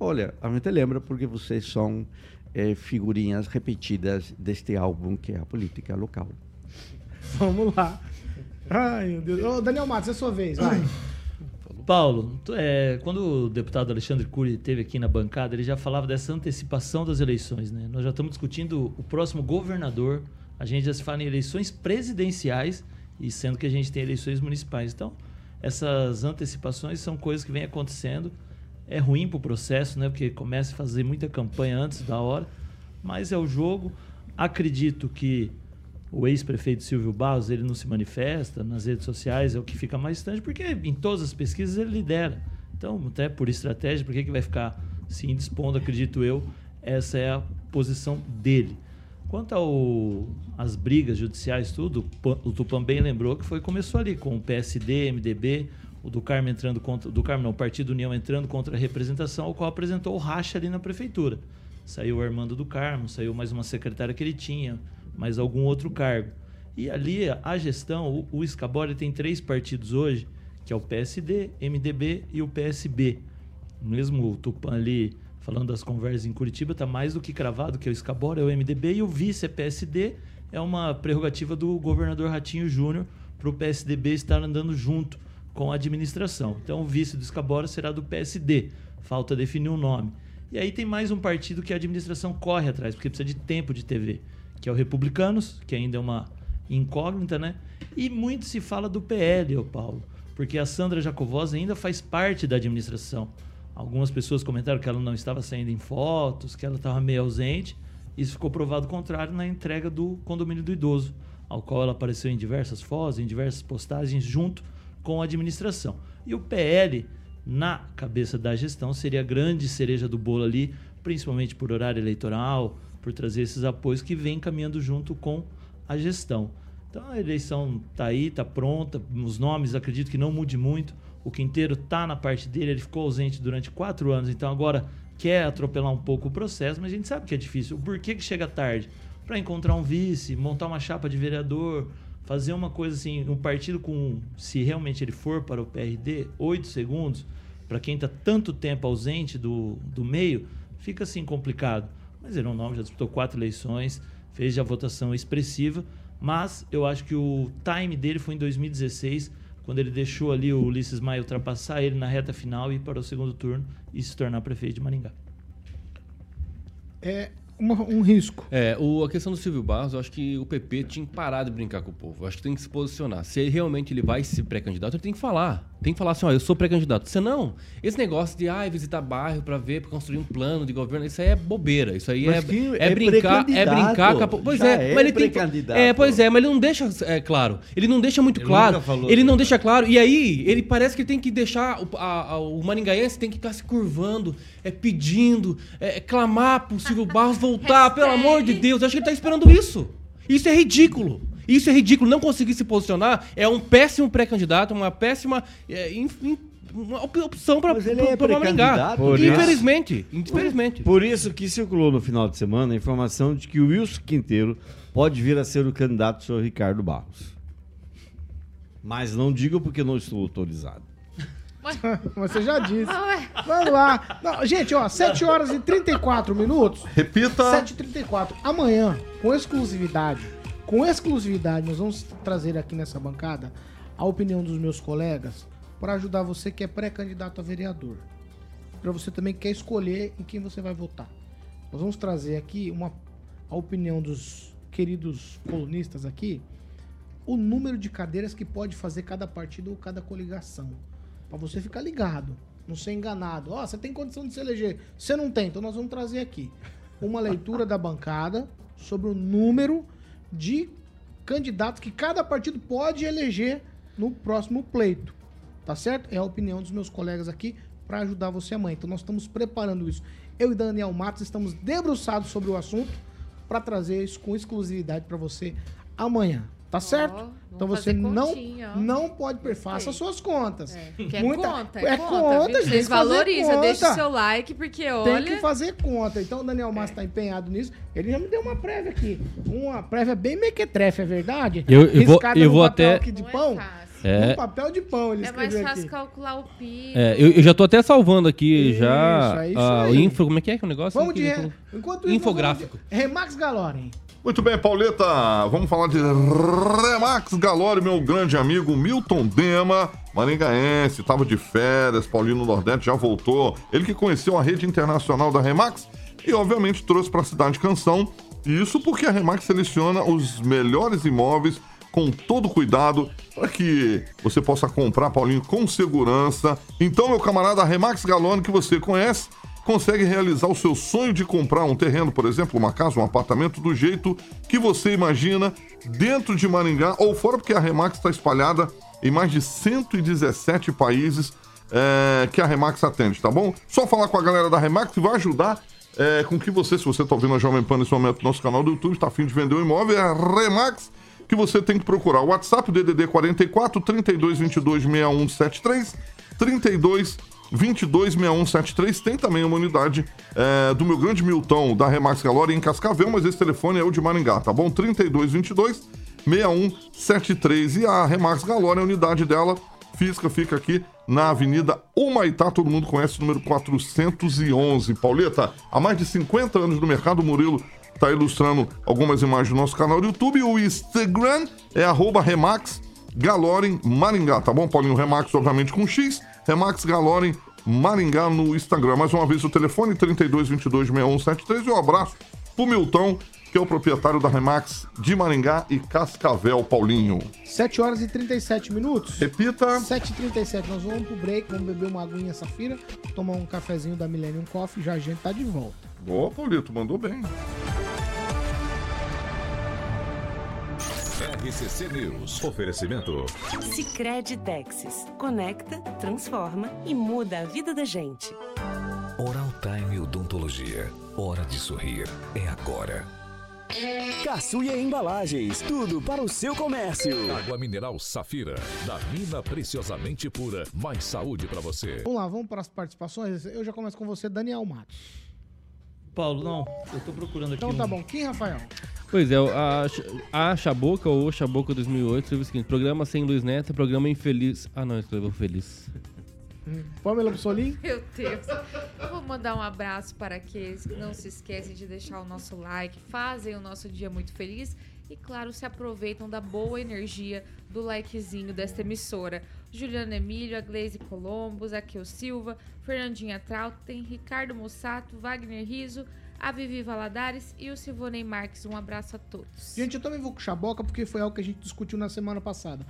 Olha, a gente lembra porque vocês são eh, figurinhas repetidas deste álbum que é a política local. Vamos lá. Ai, meu Deus. Ô, Daniel Matos, é sua vez, vai. Paulo, é, quando o deputado Alexandre Cury esteve aqui na bancada, ele já falava dessa antecipação das eleições. Né? Nós já estamos discutindo o próximo governador, a gente já se fala em eleições presidenciais, e sendo que a gente tem eleições municipais. Então, essas antecipações são coisas que vêm acontecendo. É ruim para o processo, né? porque começa a fazer muita campanha antes da hora, mas é o jogo. Acredito que o ex-prefeito Silvio Barros ele não se manifesta nas redes sociais, é o que fica mais distante, porque em todas as pesquisas ele lidera. Então, até por estratégia, por que, que vai ficar se indispondo, acredito eu, essa é a posição dele. Quanto às brigas judiciais, tudo, o Tupan bem lembrou que foi começou ali com o PSD, MDB, o do Carmo entrando contra, do Carmo não, o Partido União entrando contra a representação, o qual apresentou o racha ali na prefeitura. Saiu o Armando do Carmo, saiu mais uma secretária que ele tinha, mas algum outro cargo. E ali a gestão, o, o Escabora tem três partidos hoje, que é o PSD, MDB e o PSB. Mesmo o Tupan ali falando das conversas em Curitiba, está mais do que cravado que é o Escabora, é o MDB e o vice é PSD. É uma prerrogativa do governador Ratinho Júnior para o PSDB estar andando junto com a administração. Então o vice do Escabora será do PSD. Falta definir um nome. E aí tem mais um partido que a administração corre atrás, porque precisa de tempo de TV, que é o Republicanos, que ainda é uma incógnita, né? E muito se fala do PL, ô Paulo, porque a Sandra Jacovosa ainda faz parte da administração. Algumas pessoas comentaram que ela não estava saindo em fotos, que ela estava meio ausente. Isso ficou provado contrário na entrega do condomínio do idoso, ao qual ela apareceu em diversas fotos, em diversas postagens, junto com a administração. E o PL, na cabeça da gestão, seria a grande cereja do bolo ali, principalmente por horário eleitoral, por trazer esses apoios que vem caminhando junto com a gestão. Então a eleição está aí, está pronta, os nomes acredito que não mude muito. O Quinteiro está na parte dele, ele ficou ausente durante quatro anos, então agora quer atropelar um pouco o processo, mas a gente sabe que é difícil. Porquê que chega tarde? Para encontrar um vice, montar uma chapa de vereador, fazer uma coisa assim, um partido com, se realmente ele for para o PRD, oito segundos, para quem está tanto tempo ausente do, do meio, fica assim complicado. Mas ele é um nome, já disputou quatro eleições, fez a votação expressiva, mas eu acho que o time dele foi em 2016, quando ele deixou ali o Ulisses Maia ultrapassar ele na reta final e ir para o segundo turno e se tornar prefeito de Maringá. É uma- um risco. É, o, a questão do Silvio Barros, eu acho que o PP tinha que parar de brincar com o povo. Eu acho que tem que se posicionar. Se ele realmente ele vai ser pré-candidato, ele tem que falar. Tem que falar assim, ó, eu sou pré-candidato. Senão, esse negócio de ah, visitar bairro pra ver, pra construir um plano de governo, isso aí é bobeira. Isso aí é, é é brincar, é brincar com a... po- Pois Já é, é mas ele tem. É, pois é, mas ele não deixa é, claro. Ele não deixa muito Ele claro. nunca falou Ele não que- deixa claro. E aí, ele parece que tem que deixar o, a- a- o maringaense tem que ficar se curvando, é pedindo, é, clamar pro Silvio Barros voltar, pelo amor de Deus. Eu acho que ele tá esperando isso. Isso é ridículo. Isso é ridículo. Não conseguir se posicionar é um péssimo pré-candidato, uma péssima é, in- in- uma op- opção para é Maringá. pré-candidato. Por isso- Infelizmente, infelizmente. Por isso que circulou no final de semana a informação de que o Wilson Quinteiro pode vir a ser o candidato do senhor Ricardo Barros. Mas não digo porque não estou autorizado. Você já disse. Vamos lá. Não, gente, ó, 7 horas e 34 minutos. Repita. 7h34. Amanhã, com exclusividade, com exclusividade, nós vamos trazer aqui nessa bancada a opinião dos meus colegas para ajudar você que é pré-candidato a vereador. Para você também que quer escolher em quem você vai votar. Nós vamos trazer aqui uma, a opinião dos queridos colunistas aqui, o número de cadeiras que pode fazer cada partido ou cada coligação. Para você ficar ligado, não ser enganado. Ó, você tem condição de se eleger. Você não tem, então nós vamos trazer aqui uma leitura da bancada sobre o número de candidatos que cada partido pode eleger no próximo pleito. Tá certo? É a opinião dos meus colegas aqui para ajudar você amanhã. Então nós estamos preparando isso. Eu e Daniel Matos estamos debruçados sobre o assunto para trazer isso com exclusividade para você amanhã. Tá certo? vamos então você não continha, não pode per... faça suas contas. É, porque é Muita- conta, é é, conta, conta, tem fazer valorizam, deixa o seu like, porque Tem olha... que fazer conta. Então o Daniel Massa tá empenhado nisso. Ele já me deu uma prévia aqui. Uma prévia bem mequetrefe, é verdade? Eu- eu vou- eu vou papel até- aqui de Não é pão. fácil. É. No papel de pão ele É mais fácil aqui. calcular o PIB. É, eu, eu já tô até salvando aqui Isso, já é isso ah, o aí. info, como é que é que é o negócio? Vamos de... Re- Enquanto isso, Infográfico. vamos de Remax Galorem. Muito bem, Pauleta. Vamos falar de Remax Galore, meu grande amigo Milton Dema, maringaense, estava de férias, Paulino Nordeste já voltou. Ele que conheceu a rede internacional da Remax e, obviamente, trouxe para a cidade Canção. Isso porque a Remax seleciona os melhores imóveis com todo cuidado para que você possa comprar, Paulinho, com segurança. Então, meu camarada, Remax Galone, que você conhece, consegue realizar o seu sonho de comprar um terreno, por exemplo, uma casa, um apartamento, do jeito que você imagina, dentro de Maringá ou fora, porque a Remax está espalhada em mais de 117 países é, que a Remax atende, tá bom? Só falar com a galera da Remax que vai ajudar é, com que você, se você está ouvindo a Jovem Pan nesse momento, nosso canal do YouTube, está afim de vender um imóvel, é a Remax que você tem que procurar. O WhatsApp, DDD 44 32 22 61 73 32 226173. Tem também uma unidade é, do meu grande Milton da Remax Galore em Cascavel, mas esse telefone é o de Maringá, tá bom? 3222 6173. E a Remax Galore, a unidade dela física fica aqui na Avenida Humaitá, todo mundo conhece o número 411. Pauleta, há mais de 50 anos no mercado, Murilo está ilustrando algumas imagens do nosso canal do YouTube. O Instagram é arroba Remax Galoren Maringá, tá bom, Paulinho? Remax, obviamente, com X. Remax Galoren Maringá no Instagram. Mais uma vez o telefone 32226173 e um abraço pro Milton, que é o proprietário da Remax de Maringá e Cascavel, Paulinho. 7 horas e 37 minutos. Repita. 7h37, nós vamos pro break, vamos beber uma aguinha safira, tomar um cafezinho da Millennium Coffee, já a gente tá de volta. Boa, Paulito, mandou bem. RCC News. Oferecimento. Sicredi Texas. Conecta, transforma e muda a vida da gente. Oral Time Odontologia. Hora de sorrir. É agora. Caçuia Embalagens, tudo para o seu comércio. Água mineral Safira, da mina preciosamente pura, mais saúde para você. Vamos lá, vamos para as participações. Eu já começo com você, Daniel Matos. Paulo, não, eu tô procurando aqui Então tá um- bom. Quem, Rafael? Pois é, a, a Chaboca ou Chaboca 2008 escreveu o seguinte: programa sem Luiz Neto, programa infeliz. Ah, não, escreveu feliz. Hum, Pamela Bussolim? Meu Deus. Eu vou mandar um abraço para aqueles que não se esquecem de deixar o nosso like, fazem o nosso dia muito feliz e, claro, se aproveitam da boa energia do likezinho desta emissora. Juliana Emílio, a Glaze Colombos, a Keu Silva, Fernandinha Trautem, Ricardo Mussato, Wagner Riso, a Vivi Valadares e o Silvonei Marques. Um abraço a todos. Gente, eu também vou com o Chaboca porque foi algo que a gente discutiu na semana passada.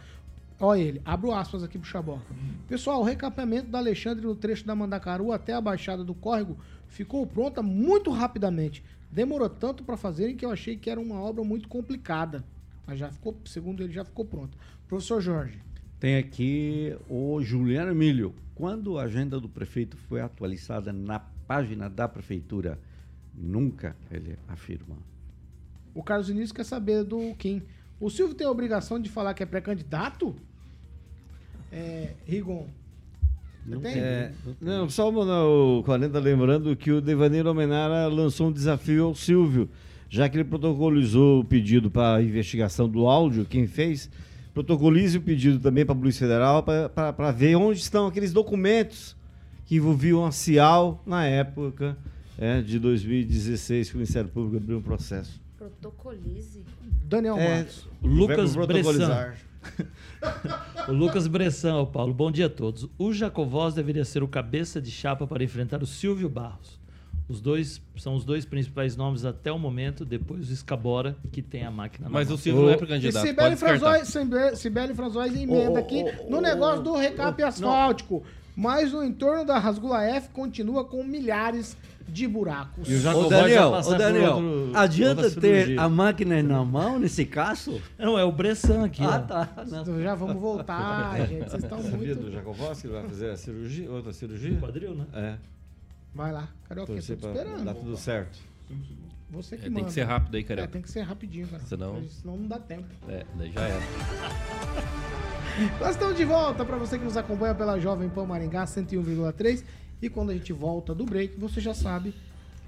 Olha ele, abro aspas aqui pro Chaboca. Pessoal, o recapeamento da Alexandre no trecho da Mandacaru até a Baixada do Córrego ficou pronta muito rapidamente. Demorou tanto para fazerem que eu achei que era uma obra muito complicada. Mas já ficou, segundo ele, já ficou pronta. Professor Jorge. Tem aqui o Juliano Emílio. Quando a agenda do prefeito foi atualizada na página da prefeitura? Nunca, ele afirma. O Carlos Início quer saber do Kim. O Silvio tem a obrigação de falar que é pré-candidato? É, Rigon. Você tem? É, não, só o 40 lembrando que o Devaneiro Almenara lançou um desafio ao Silvio, já que ele protocolizou o pedido para a investigação do áudio, quem fez, protocolize o pedido também para a Polícia Federal para ver onde estão aqueles documentos que envolviam a Cial na época é, de 2016, que o Ministério Público abriu um processo. Protocolize. Daniel É, Matos. Lucas Bressan. O Lucas Bressan, Paulo. Bom dia a todos. O Jacovós deveria ser o cabeça de chapa para enfrentar o Silvio Barros. Os dois são os dois principais nomes até o momento, depois o Escabora, que tem a máquina na Mas o Silvio não é pré-candidato. Sibeli. Franzóis, Sibeli- Franzóis emenda Ô, ô, aqui ô, no ô, negócio ô, do recap ô, asfáltico. Mas no entorno da Rasgula F continua com milhares de buracos. E o Ô Jacovós vai Daniel, ô Daniel, outro- adianta ter a máquina na mão nesse caso? Não, é o Bressan aqui. Ah, ó. tá. Não. Já vamos voltar, gente. Vocês estão Sabia do muito. Jacovós que ele vai fazer a cirurgia, outra cirurgia? Quadril, né? É, Vai lá, Carioca, torcer tô te pra esperando. dar tudo certo. Você que É, manda. tem que ser rápido aí, É, cara. tem que ser rapidinho, cara. Senão- Senão não dá tempo. É, daí já era. Nós estamos de volta para você que nos acompanha pela Jovem Pan Maringá 101,3. E quando a gente volta do break, você já sabe,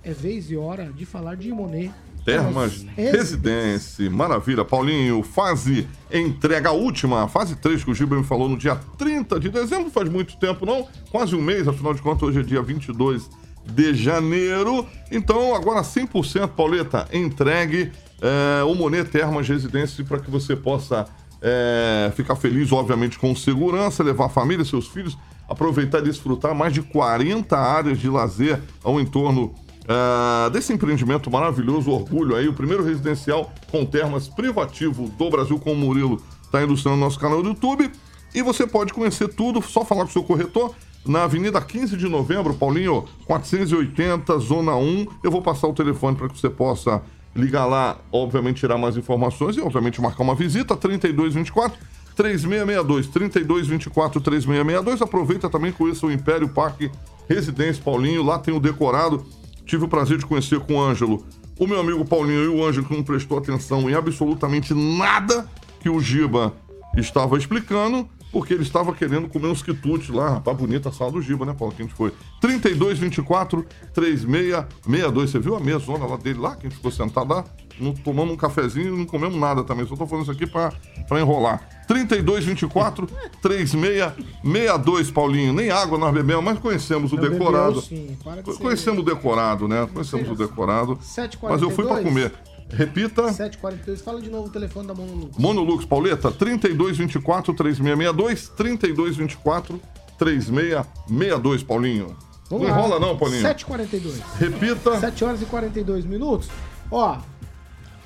é vez e hora de falar de Imonet. Termas Residência. Maravilha. Paulinho, fase entrega última, fase 3 que o me falou no dia 30 de dezembro, faz muito tempo não, quase um mês, afinal de contas hoje é dia 22 de janeiro. Então agora 100% Pauleta, entregue é, o Monet Termas Residência para que você possa é, ficar feliz, obviamente, com segurança, levar a família, seus filhos, aproveitar e desfrutar mais de 40 áreas de lazer ao entorno ah, desse empreendimento maravilhoso, orgulho aí, o primeiro residencial com termas privativo do Brasil, com o Murilo está ilustrando no nosso canal do YouTube. E você pode conhecer tudo, só falar com o seu corretor na Avenida 15 de Novembro, Paulinho, 480, Zona 1. Eu vou passar o telefone para que você possa ligar lá, obviamente tirar mais informações e obviamente marcar uma visita, 3224 3662, 3224 3662. Aproveita também com esse o Império Parque Residência Paulinho, lá tem o decorado. Tive o prazer de conhecer com o Ângelo, o meu amigo Paulinho e o Ângelo que não prestou atenção em absolutamente nada que o Giba estava explicando. porque ele estava querendo comer uns quitutes lá, rapaz, bonita a sala do Giba, né, Paulo, que a gente foi. 3224 3662. Você viu a mesona lá dele lá, que a gente ficou sentado lá? Não tomamos um cafezinho e não comemos nada também. Só tô falando isso aqui pra enrolar. 3224 3662, Paulinho. Nem água nós bebemos, mas conhecemos o Eu decorado. bebeu. Para de ser- Conhecemos o decorado, né? Conhecemos o decorado. 7h42. Mas eu fui pra comer. Repita. 742. Fala de novo o telefone da Monolux. Monolux, Pauleta, 3224 3662, 3224 3662, Paulinho. Vamos não lá. enrola não, Paulinho. 7h42. Repita. 7 horas e 42 minutos. Ó,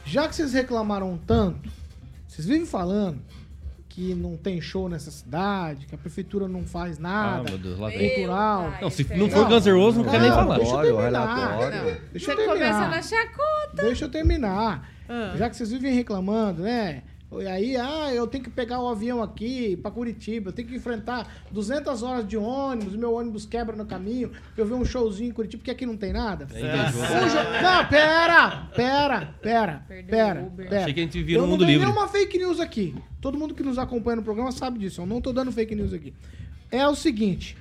já que vocês reclamaram tanto, vocês vivem falando que não tem show nessa cidade, que a prefeitura não faz nada. Ah, meu Deus, lá vem. cultural. Não, se não for Guns N' Roses, não quero nem falar. Deixa eu Relatório, terminar. relatório. Deixa eu terminar. a chacota. Deixa eu terminar. Ah. Já que vocês vivem reclamando, né? E aí, ah, eu tenho que pegar o avião aqui pra Curitiba, eu tenho que enfrentar 200 horas de ônibus, meu ônibus quebra no caminho, eu ver um showzinho em Curitiba, porque aqui não tem nada. É jo- Não, pera, pera, pera, pera, pera. Achei que a gente vivia eu no não mundo dei livre. nenhuma fake news aqui. Todo mundo que nos acompanha no programa sabe disso, eu não tô dando fake news aqui. É o seguinte,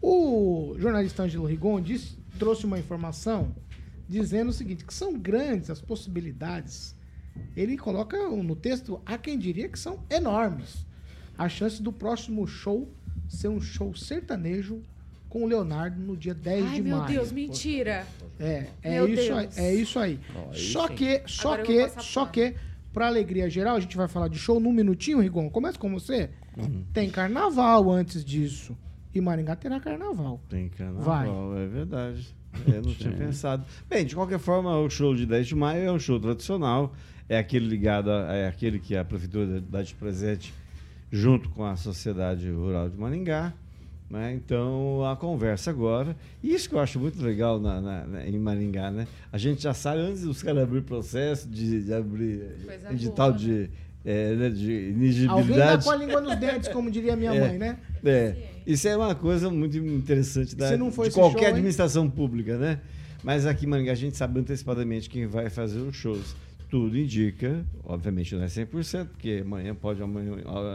o jornalista Ângelo Rigon disse, trouxe uma informação dizendo o seguinte, que são grandes as possibilidades. Ele coloca no texto, há quem diria que são enormes. A chance do próximo show ser um show sertanejo com o Leonardo no dia 10 Ai, de meu maio. Deus, mentira. É, é Meu isso aí, Deus. é isso aí. só que, só Agora que, só que, pra alegria geral, a gente vai falar de show num minutinho, Rigon. Começa com você. Uhum. Tem carnaval antes disso. E Maringá terá carnaval. Tem carnaval, Vai. é verdade. Eu não tinha pensado. Bem, de qualquer forma, o show de 10 de maio é um show tradicional. É aquele ligado, a, é aquele que a Prefeitura dá de presente junto com a Sociedade Rural de Maringá. Né? Então, a conversa agora. E isso que eu acho muito legal na, na- na- em Maringá, né? A gente já sabe, antes dos caras abrir processo, de, de abrir Coisa edital boa, de, é, né, de Alguém dá com a língua nos dentes, como diria minha É. mãe, né? É, isso é uma coisa muito interessante da, de qualquer show, hein? administração pública, né? Mas aqui em Maringá a gente sabe antecipadamente quem vai fazer os shows. Tudo indica, obviamente não é 100%, porque amanhã pode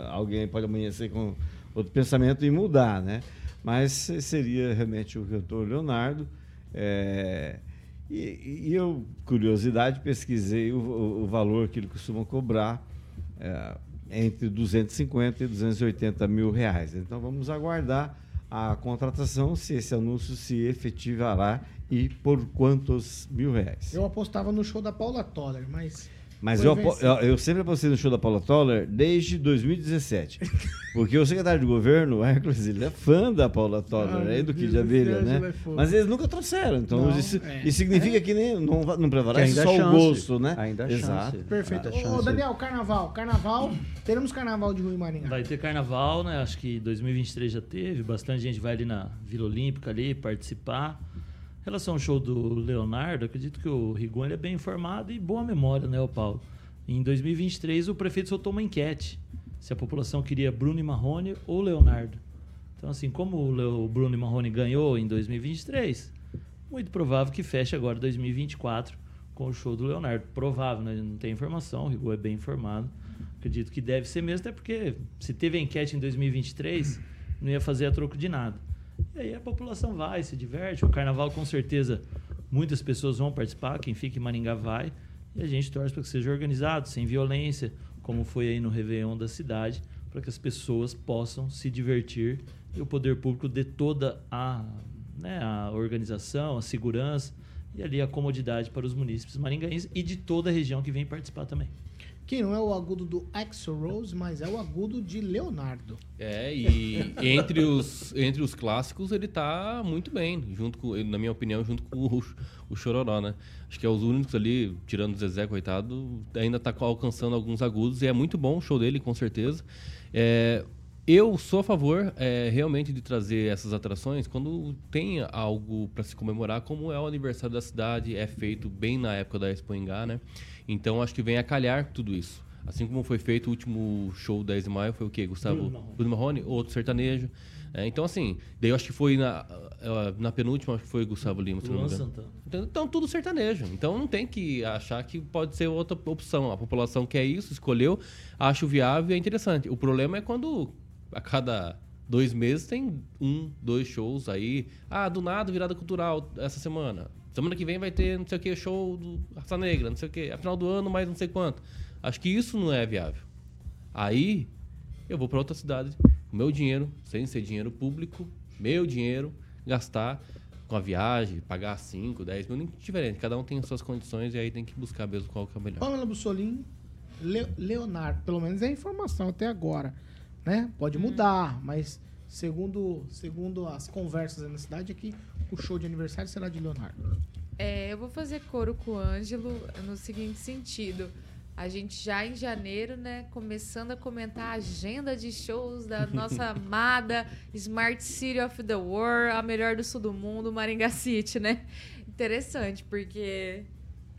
alguém pode amanhecer com outro pensamento e mudar, né? Mas seria realmente o cantor Leonardo. é, e, e eu, curiosidade, pesquisei o, o- o valor que ele costuma cobrar é, entre 250 e 280 mil reais. Então vamos aguardar a contratação, se esse anúncio se efetivará e por quantos mil reais. Eu apostava no show da Paula Toller, mas. Mas eu, eu, eu sempre apostei no show da Paula Toller desde 2017. Porque o secretário de governo, o Hércules, ele é fã da Paula Toller, Ah, é do Kid Deus, Abelha, né? É. Mas eles nunca trouxeram. Então Não, isso, é. isso significa que nem, não, não prevalece Que ainda só há o chance. gosto, né? Ainda Exato. chance. Perfeito. Ah, Ô, chance. Daniel, carnaval. Carnaval. Teremos carnaval de Rui Maringá. Vai ter carnaval, né? Acho que 2023 já teve. Bastante gente vai ali na Vila Olímpica ali participar. Em relação ao show do Leonardo, acredito que o Rigon é bem informado e boa memória, né, o Paulo? Em 2023, o prefeito soltou uma enquete se a população queria Bruno e Marrone ou Leonardo. Então, assim, como o Bruno e Marrone ganhou em 2023, muito provável que feche agora 2024 com o show do Leonardo. Provável, né? Não tem informação, o Rigon é bem informado. Acredito que deve ser mesmo, até porque se teve a enquete em 2023, não ia fazer a troco de nada. E aí a população vai, se diverte. O carnaval, com certeza, muitas pessoas vão participar. Quem fica em Maringá vai. E a gente torce para que seja organizado, sem violência, como foi aí no Réveillon da cidade, para que as pessoas possam se divertir e o poder público dê toda a, né, a organização, a segurança e ali a comodidade para os munícipes maringaenses e de toda a região que vem participar também. Que não é o agudo do Axel Rose, mas é o agudo de Leonardo. É, e entre os, entre os clássicos ele tá muito bem, junto com, na minha opinião, junto com o, o Chororó, né? Acho que é os únicos ali, tirando o Zezé, coitado, ainda tá alcançando alguns agudos e é muito bom o show dele, com certeza. É, eu sou a favor é, realmente de trazer essas atrações quando tem algo para se comemorar, como é o aniversário da cidade, é feito bem na época da Expo né? Então acho que vem a calhar tudo isso. Assim como foi feito o último show 10 de maio, foi o quê? Gustavo Bruno Marrone. Outro sertanejo. É, então, assim, daí eu acho que foi na, eh, na penúltima, acho que foi Gustavo Lima, se não me engano. Então, então, tudo sertanejo. Então não tem que achar que pode ser outra opção. A população quer isso, escolheu, acho viável e é interessante. O problema é quando a cada dois meses tem um, dois shows aí. Ah, do nada, virada cultural essa semana. Semana que vem vai ter não sei o que, show do Raça Negra, não sei o que. A final do ano, mais não sei quanto. Acho que isso não é viável. Aí eu vou para outra cidade, com meu dinheiro, sem ser dinheiro público, meu dinheiro, gastar com a viagem, pagar 5, 10 mil, diferente. Cada um tem as suas condições e aí tem que buscar mesmo qual que é o melhor. Pamela Bussolini, Le- Leonardo, pelo menos é a informação até agora, né? Pode mudar, mas segundo, segundo as conversas na cidade aqui, o show de aniversário será de Leonardo. É, eu vou fazer coro com o Ângelo no seguinte sentido. A gente já em janeiro, né, começando a comentar a agenda de shows da nossa amada Smart City of the World, a melhor do sul do mundo, Maringá City, né? Interessante, porque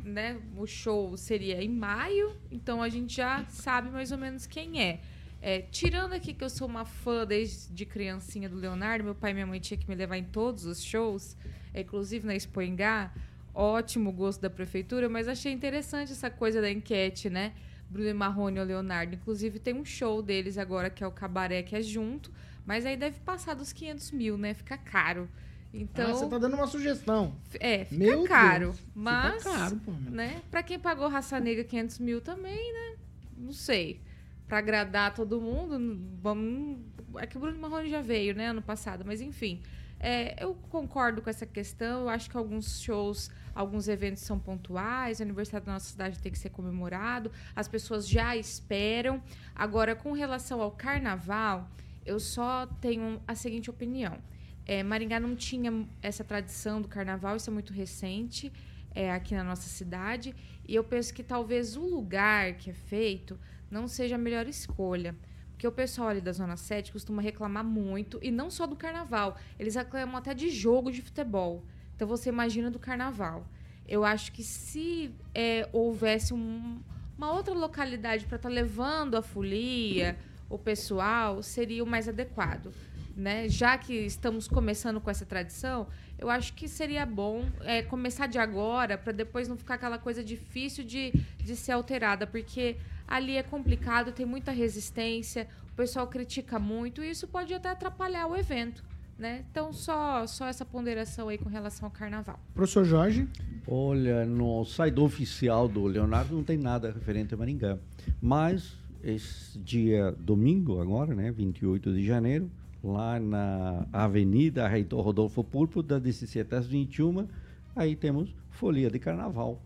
né, o show seria em maio, então a gente já sabe mais ou menos quem é. É, tirando aqui que eu sou uma fã desde criancinha do Leonardo, meu pai e minha mãe tinham que me levar em todos os shows, é, inclusive na Expo Engá, ótimo gosto da prefeitura, mas achei interessante essa coisa da enquete, né? Bruno Marrone ou Leonardo. Inclusive tem um show deles agora que é o Cabaré, que é junto, mas aí deve passar dos 500 mil, né? Fica caro. Então, Ah, você tá dando uma sugestão. é, fica Meu caro. Deus, fica mas, caro, pô, meu. né? Pra quem pagou raça negra 500 mil também, né? Não sei. Pra agradar todo mundo, vamos. É que o Bruno Marrone já veio, né, ano passado, mas enfim. É, eu concordo com essa questão. Eu acho que alguns shows, alguns eventos são pontuais. O aniversário da nossa cidade tem que ser comemorado. As pessoas já esperam. Agora, com relação ao carnaval, eu só tenho a seguinte opinião. É, Maringá não tinha essa tradição do carnaval, isso é muito recente é, aqui na nossa cidade. E eu penso que talvez o lugar que é feito não seja a melhor escolha. Porque o pessoal ali da Zona 7 costuma reclamar muito, e não só do carnaval, eles reclamam até de jogo de futebol. Então você imagina do carnaval. Eu acho que se é, houvesse um- uma outra localidade para estar levando a folia, o pessoal, seria o mais adequado. Né? Já que estamos começando com essa tradição, eu acho que seria bom é, começar de agora, para depois não ficar aquela coisa difícil de, de ser alterada, porque ali é complicado, tem muita resistência, o pessoal critica muito e isso pode até atrapalhar o evento. Né? Então, só, só essa ponderação aí com relação ao carnaval. Professor Jorge, Olha, no site oficial do Leonardo não tem nada referente a Maringá. Mas esse dia domingo, agora, né, 28 de janeiro, lá na Avenida Reitor Rodolfo Pulpo, das 17 às 21, aí temos Folia de Carnaval.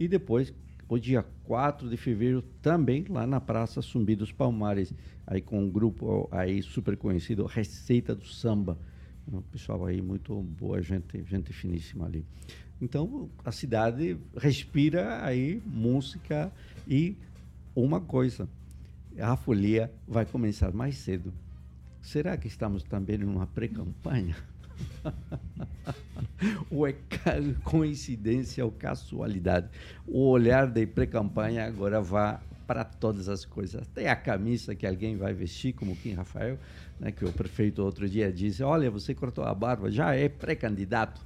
E depois, o dia 4 de fevereiro, também lá na Praça Zumbi dos Palmares, aí com um grupo aí super conhecido, Receita do Samba. Um pessoal aí muito boa, gente, gente finíssima ali. Então, a cidade respira aí música e uma coisa, a folia vai começar mais cedo. Será que estamos também numa pré-campanha? ou é coincidência ou casualidade? O olhar de pré-campanha agora vai para todas as coisas. Até a camisa que alguém vai vestir, como Kim Rafael, né, que o prefeito outro dia disse, olha, você cortou a barba, já é pré-candidato.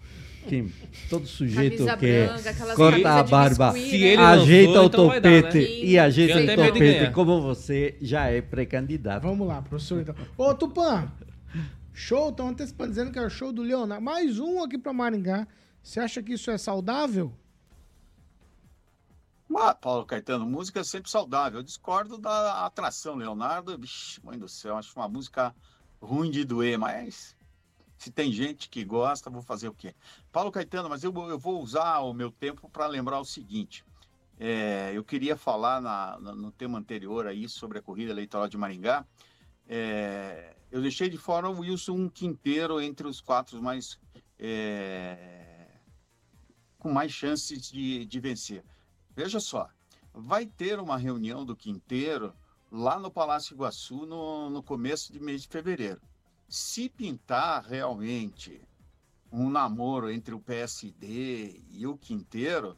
Kim, todo sujeito Camisa que branca, corta a barba, biscuit, né? ajeita lançou, o então vai dar, né? topete e ajeita o topete como você, já é pré-candidato. vamos lá, professor. Então. Ô, Tupã, show, estão antecipando dizendo que é show do Leonardo. Mais um aqui pra Maringá. Você acha que isso é saudável? Ah, Paulo Caetano, música é sempre saudável. Eu discordo da atração, Leonardo. Vixe, mãe do céu, acho uma música ruim de doer, mas se tem gente que gosta, vou fazer o quê? Paulo Caetano, mas eu, vou- eu vou usar o meu tempo para lembrar o seguinte. É, eu queria falar na- no tema anterior aí sobre a corrida eleitoral de Maringá. É, eu deixei de fora o Wilson Quinteiro entre os quatro mais é, com mais chances de, de vencer. Veja só, vai ter uma reunião do Quinteiro lá no Palácio Iguaçu no, no começo de mês de fevereiro. Se pintar realmente um namoro entre o PSD e o Quinteiro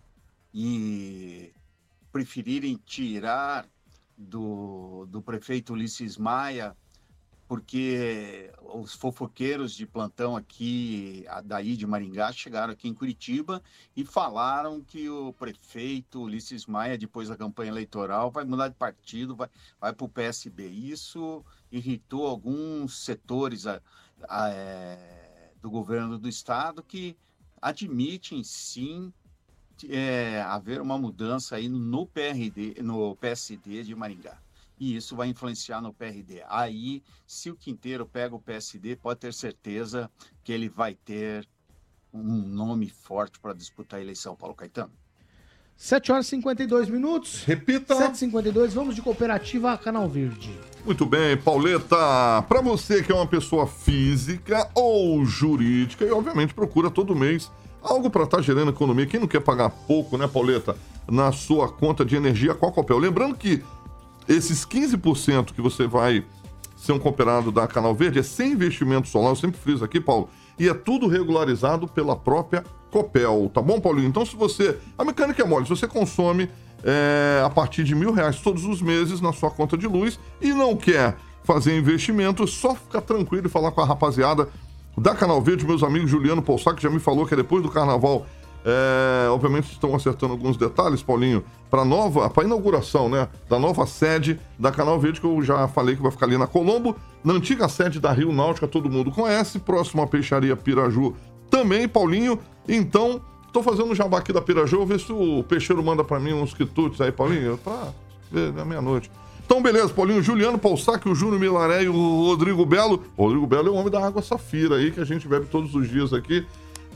e preferirem tirar do, do prefeito Ulisses Maia, porque os fofoqueiros de plantão aqui, daí de Maringá, chegaram aqui em Curitiba e falaram que o prefeito Ulisses Maia, depois da campanha eleitoral, vai mudar de partido, vai, vai para o PSB. Isso irritou alguns setores a- a, é, do governo do estado que admitem sim é, haver uma mudança aí no PRD, no PSD de Maringá. E isso vai influenciar no PRD. Aí, se o Quinteiro pega o PSD, pode ter certeza que ele vai ter um nome forte para disputar a eleição, Paulo Caetano. 7 horas e 52 minutos. Repita. 7h52, vamos de cooperativa Canal Verde. Muito bem, Pauleta. Para você que é uma pessoa física ou jurídica e obviamente procura todo mês algo para estar gerando economia. Quem não quer pagar pouco, né, Pauleta, na sua conta de energia qual Copel? Lembrando que esses 15% que você vai ser um cooperado da Canal Verde é sem investimento solar, eu sempre friso aqui, Paulo, e é tudo regularizado pela própria Copel, tá bom, Paulinho? Então, se você. A mecânica é mole, se você consome é, a partir de mil reais todos os meses na sua conta de luz e não quer fazer investimento, só ficar tranquilo e falar com a rapaziada da Canal Verde, meus amigos Juliano Poussac, que já me falou que é depois do carnaval. É, obviamente estão acertando alguns detalhes, Paulinho, para nova, para inauguração, né, da nova sede da Canal Verde que eu já falei que vai ficar ali na Colombo, na antiga sede da Rio Náutica, todo mundo conhece, próximo à peixaria Piraju também, Paulinho. Então, tô fazendo um jabá aqui da Piraju, vou ver se o peixeiro manda para mim uns quitutes aí, Paulinho, pra ver na meia-noite. Então, beleza, Paulinho, Juliano Paussac, o Júnior Milaré e o Rodrigo Belo. Rodrigo Belo é o homem da água safira aí, que a gente bebe todos os dias aqui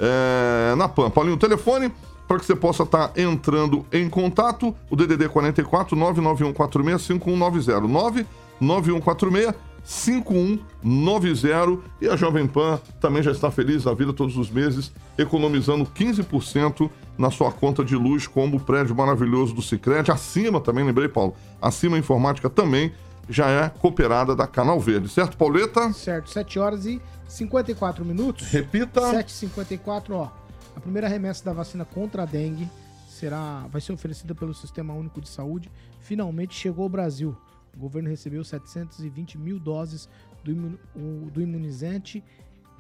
é, na PAN. Paulinho, telefone para que você possa estar entrando em contato, o DDD 44 99146 5190 99146 5190 e a Jovem Pan também já está feliz da vida todos os meses, economizando 15% na sua conta de luz, como o prédio maravilhoso do Cicred. Acima também, lembrei, Paulo, acima informática também já é cooperada da Canal Verde, certo, Pauleta? Certo, 7 horas e 54 minutos. Repita. 7h54, ó. A primeira remessa da vacina contra a dengue será, vai ser oferecida pelo Sistema Único de Saúde. Finalmente chegou ao Brasil. O governo recebeu 720 mil doses do, imunizante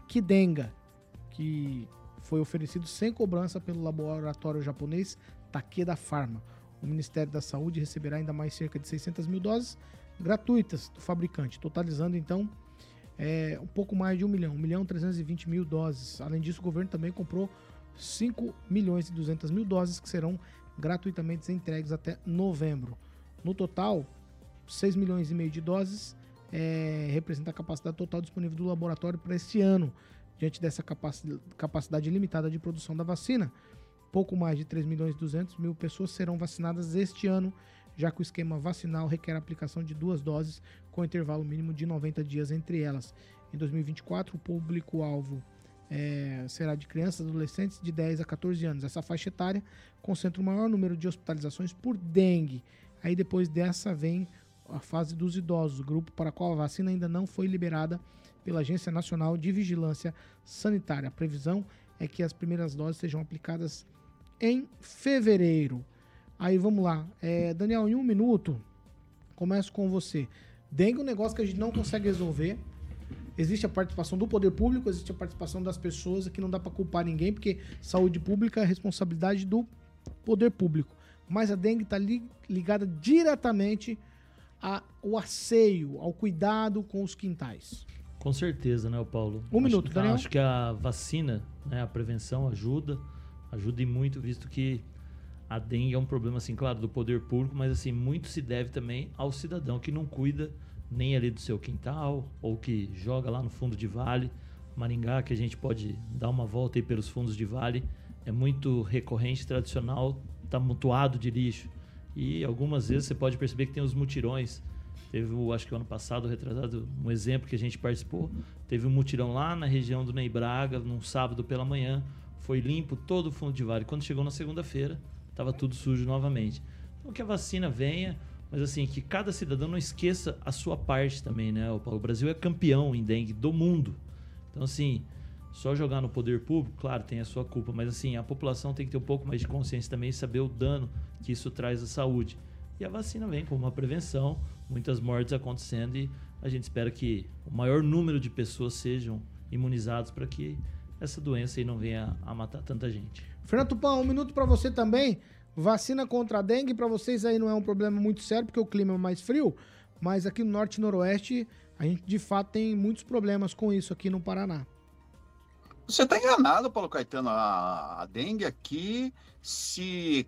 Kidenga, que foi oferecido sem cobrança pelo laboratório japonês Takeda Pharma. O Ministério da Saúde receberá ainda mais cerca de 600 mil doses gratuitas do fabricante, totalizando então é, um pouco mais de 1 milhão, 1 milhão 320 mil doses. Além disso, o governo também comprou 5 milhões e 200 mil doses que serão gratuitamente entregues até novembro. No total, 6 milhões e meio de doses é, representa a capacidade total disponível do laboratório para este ano. Diante dessa capaci- capacidade limitada de produção da vacina, pouco mais de 3 milhões e 200 mil pessoas serão vacinadas este ano, já que o esquema vacinal requer a aplicação de duas doses com intervalo mínimo de 90 dias entre elas. Em 2024, o público-alvo é, será de crianças e adolescentes de 10 a 14 anos. Essa faixa etária concentra o maior número de hospitalizações por dengue. Aí depois dessa vem a fase dos idosos, grupo para qual a vacina ainda não foi liberada pela Agência Nacional de Vigilância Sanitária. A previsão é que as primeiras doses sejam aplicadas em fevereiro. Aí vamos lá. É, Daniel, em um minuto, começo com você. Dengue é um negócio que a gente não consegue resolver. Existe a participação do poder público, existe a participação das pessoas, que não dá para culpar ninguém, porque saúde pública é responsabilidade do poder público. Mas a dengue está ligada diretamente ao asseio, ao cuidado com os quintais. Com certeza, né, Paulo? Um acho, minuto, Daniel. Acho que a vacina, né, a prevenção ajuda, ajuda e muito, visto que a dengue é um problema, assim, claro, do poder público, mas, assim, muito se deve também ao cidadão que não cuida nem ali do seu quintal, ou que joga lá no fundo de vale. Maringá, que a gente pode dar uma volta aí pelos fundos de vale, é muito recorrente, tradicional, tá mutuado de lixo. E algumas vezes você pode perceber que tem os mutirões. Teve, acho que o ano passado, retrasado, um exemplo que a gente participou. Teve um mutirão lá na região do Ney Braga, num sábado pela manhã. Foi limpo todo o fundo de vale. Quando chegou na segunda-feira, estava tudo sujo novamente. Então que a vacina venha, mas assim, que cada cidadão não esqueça a sua parte também, né? O Brasil é campeão em dengue do mundo. Então, assim, só jogar no poder público, claro, tem a sua culpa, mas assim, a população tem que ter um pouco mais de consciência também e saber o dano que isso traz à saúde. E a vacina vem como uma prevenção, muitas mortes acontecendo e a gente espera que o maior número de pessoas sejam imunizados para que essa doença aí não venha a matar tanta gente. Fernando Tupan, um minuto para você também. Vacina contra a dengue, para vocês aí não é um problema muito sério, porque o clima é mais frio, mas aqui no norte e noroeste a gente de fato tem muitos problemas com isso aqui no Paraná. Você está enganado, Paulo Caetano. A, a dengue aqui, se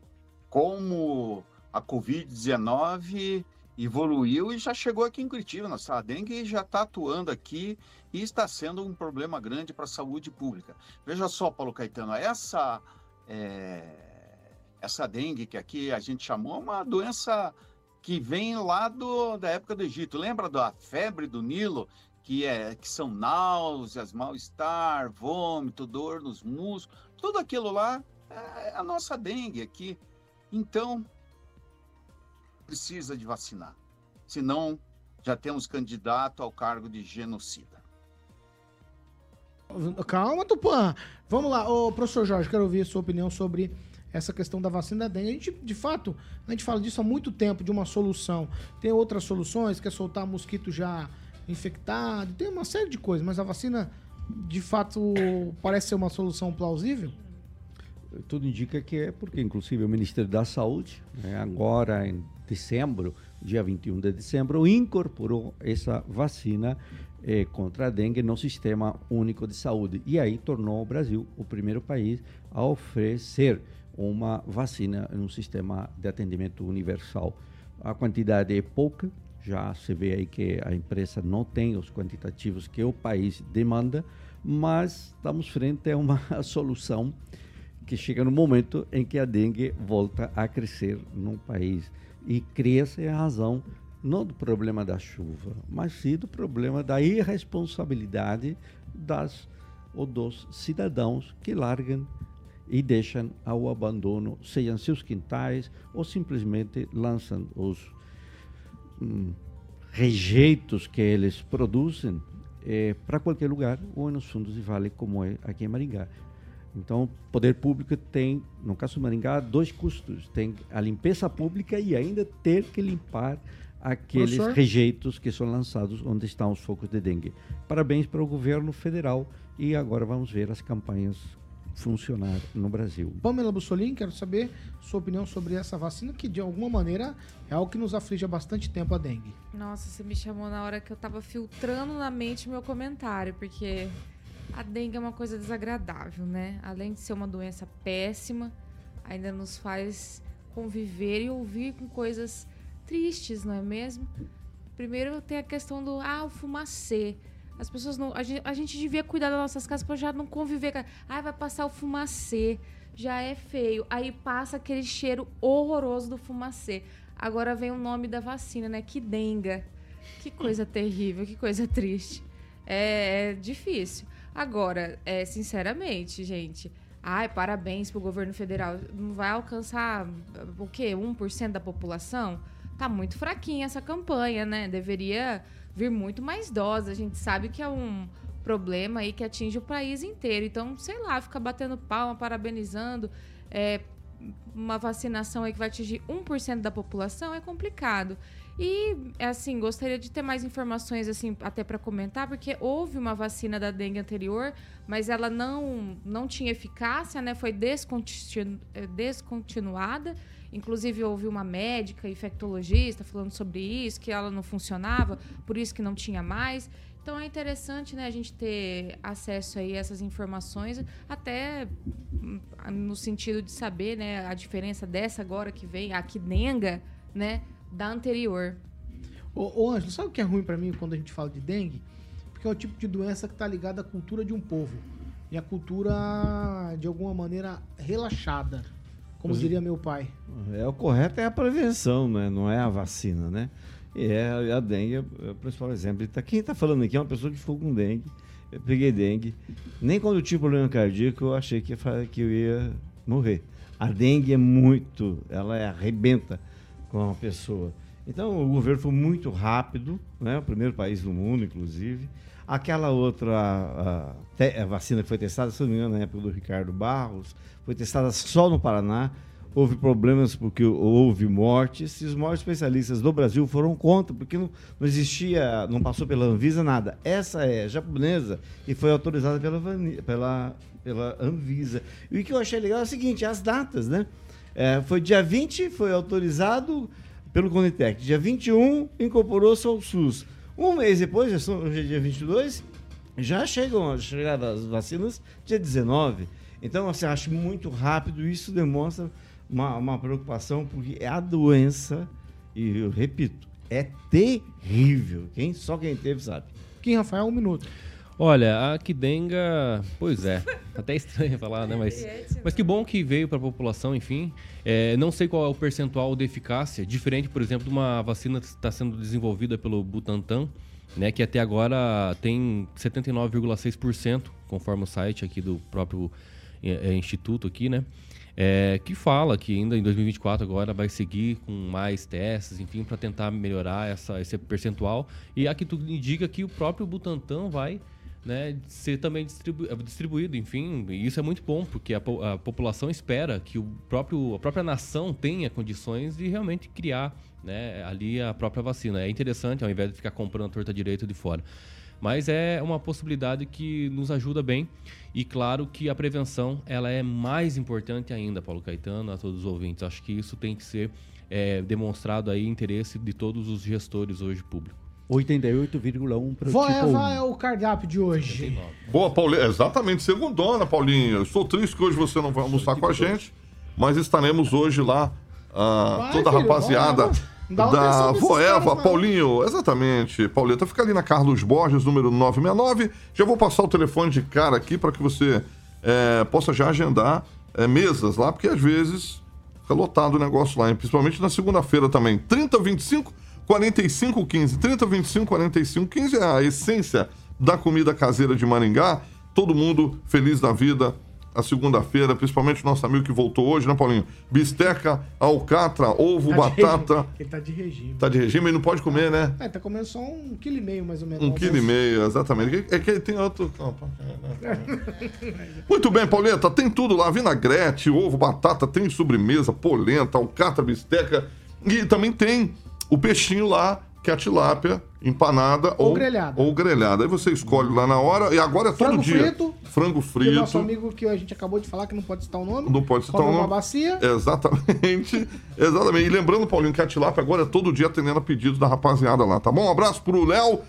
como a Covid-19 evoluiu e já chegou aqui em Curitiba. Nossa, a dengue já está atuando aqui e está sendo um problema grande para a saúde pública. Veja só, Paulo Caetano, essa, é, essa dengue que aqui a gente chamou uma doença que vem lá do, da época do Egito. Lembra da febre do Nilo, que, é, que são náuseas, mal-estar, vômito, dor nos músculos, tudo aquilo lá é a nossa dengue aqui. Então, precisa de vacinar. Senão, já temos candidato ao cargo de genocida. Calma, Tupã. Vamos lá, Ô, professor Jorge, quero ouvir a sua opinião sobre essa questão da vacina da dengue. A gente, de fato, a gente fala disso há muito tempo, de uma solução. Tem outras soluções, que é soltar mosquito já infectado, tem uma série de coisas, mas a vacina, de fato, parece ser uma solução plausível? Tudo indica que é, porque inclusive o Ministério da Saúde, né, agora em dezembro, dia 21 de dezembro, incorporou essa vacina eh, contra a dengue no Sistema Único de Saúde. E aí tornou o Brasil o primeiro país a oferecer uma vacina um sistema de atendimento universal. A quantidade é pouca, já se vê aí que a empresa não tem os quantitativos que o país demanda, mas estamos frente a uma solução que chega no momento em que a dengue volta a crescer no país. E cria-se a razão não do problema da chuva, mas sim do problema da irresponsabilidade das ou dos cidadãos que largam e deixam ao abandono, sejam seus quintais ou simplesmente lançam os hum, rejeitos que eles produzem é, para qualquer lugar ou nos fundos de vale, como é aqui em Maringá. Então, o poder público tem, no caso do Maringá, dois custos. Tem a limpeza pública e ainda ter que limpar aqueles Professor? rejeitos que são lançados onde estão os focos de dengue. Parabéns para o governo federal e agora vamos ver as campanhas funcionar no Brasil. Pamela Bussolini, quero saber sua opinião sobre essa vacina, que de alguma maneira é algo que nos aflige há bastante tempo a dengue. Nossa, você me chamou na hora que eu tava filtrando na mente meu comentário, porque a dengue é uma coisa desagradável, né? Além de ser uma doença péssima, ainda nos faz conviver e ouvir com coisas tristes, não é mesmo? Primeiro tem a questão do ah, o fumacê. As pessoas não. A gente, a gente devia cuidar das nossas casas para já não conviver com. Ah, vai passar o fumacê. Já é feio. Aí passa aquele cheiro horroroso do fumacê. Agora vem o nome da vacina, né? Que denga. Que coisa terrível, que coisa triste. É, é difícil. Agora, é, sinceramente, gente. Ai, parabéns pro governo federal. Não vai alcançar o quê? 1% da população? Tá muito fraquinha essa campanha, né? Deveria vir muito mais doses. A gente sabe que é um problema aí que atinge o país inteiro. Então, sei lá, ficar batendo palma, parabenizando. É, uma vacinação aí que vai atingir 1% da população é complicado. E, assim, gostaria de ter mais informações, assim, até para comentar, porque houve uma vacina da dengue anterior, mas ela não, não tinha eficácia, né? Foi descontinu eh, descontinuada. Inclusive, houve uma médica infectologista falando sobre isso, que ela não funcionava, por isso que não tinha mais. Então é interessante né, a gente ter acesso aí a essas informações, até hum, no sentido de saber né, a diferença dessa agora que vem, a Quinenga, né, da anterior. Ô, ô Ângelo, sabe o que é ruim pra mim quando a gente fala de dengue? Porque é o tipo de doença que tá ligada à cultura de um povo. E a cultura, de alguma maneira, relaxada. Como diria meu pai. É, o correto é a prevenção, né? não é a vacina, né? É, a dengue é o principal exemplo. Tá, quem está falando aqui é uma pessoa que ficou com dengue. Eu peguei dengue. Nem quando eu tive problema cardíaco eu achei que, ia eu ia morrer. A dengue é muito, ela é, arrebenta com a pessoa. Então o governo foi muito rápido, né? o primeiro país do mundo, inclusive. Aquela outra a, te- a vacina que foi testada, se não me engano, na época do Ricardo Barros, foi testada só no Paraná. Houve problemas porque houve mortes. E os maiores especialistas do Brasil foram contra, porque não, não existia, não passou pela Anvisa nada. Essa é japonesa e foi autorizada pela, pela, pela Anvisa. E o que eu achei legal é o seguinte, as datas, né? É, foi dia 20, foi autorizado pelo Conitec. Dia 21, incorporou-se ao SUS. Um mês depois, hoje é dia 22, já chegam, chegaram as vacinas dia 19. Então, assim, acho muito rápido. Isso demonstra uma, uma preocupação, porque é a doença, e eu repito, é terrível. Quem, só quem teve sabe. Kim Rafael, um minuto. Olha, a Kidenga, pois é, até estranho falar, né? Mas, mas que bom que veio para a população, enfim. É, não sei qual é o percentual de eficácia, diferente, por exemplo, de uma vacina que está sendo desenvolvida pelo Butantan, né? Que até agora tem 79,6%, conforme o site aqui do próprio é, é, instituto aqui, né? É, que fala que ainda em 2024 agora vai seguir com mais testes, enfim, para tentar melhorar essa, esse percentual. E aqui tudo indica que o próprio Butantan vai né, ser também distribu distribuído, enfim, e isso é muito bom, porque a, po- a população espera que o próprio, a própria nação tenha condições de realmente criar né, ali a própria vacina. É interessante, ao invés de ficar comprando a torta direita de fora. Mas é uma possibilidade que nos ajuda bem. E claro que a prevenção ela é mais importante ainda, Paulo Caetano, a todos os ouvintes. Acho que isso tem que ser é, demonstrado aí interesse de todos os gestores hoje públicos. 88,1 para o Vó tipo Eva 1. é o cardápio de hoje. Boa, Paulinho. Exatamente, segundona, Paulinho. Eu estou triste que hoje você não vai almoçar com a gente, mas estaremos hoje lá, ah, Vai, toda a rapaziada vai, dá da Voeva, não. Paulinho. Exatamente, Pauleta. Fica ali na Carlos Borges, número 969. Já vou passar o telefone de cara aqui para que você eh, possa já agendar eh, mesas lá, porque às vezes fica lotado o negócio lá, hein? principalmente na segunda-feira também. 3025 4515. 3025 4515 é a essência da comida caseira de Maringá. Todo mundo feliz da vida. A segunda-feira, principalmente o nosso amigo que voltou hoje, né, Paulinho? Bisteca, alcatra, ovo, Tá batata. regime. Ele tá de regime. Tá de regime e não pode comer, né? É, tá comendo só um quilo e meio, mais ou menos. Um quilo e meio, exatamente. É que tem outro. Muito bem, Pauleta, tem tudo lá: vinagrete, ovo, batata, tem sobremesa, polenta, alcatra, bisteca. E também tem o peixinho lá, que é a tilápia, empanada Ou ou, grelhada. ou grelhada. Aí você escolhe lá na hora. E agora é todo Frango dia. frito. Frango E o frito. nosso amigo que a gente acabou de falar que não pode citar o nome. Não pode citar o nome. uma bacia. Exatamente. Exatamente. E lembrando, Paulinho, que a Tilápia agora é todo dia atendendo a pedidos da rapaziada lá, tá bom? Um abraço pro Léo,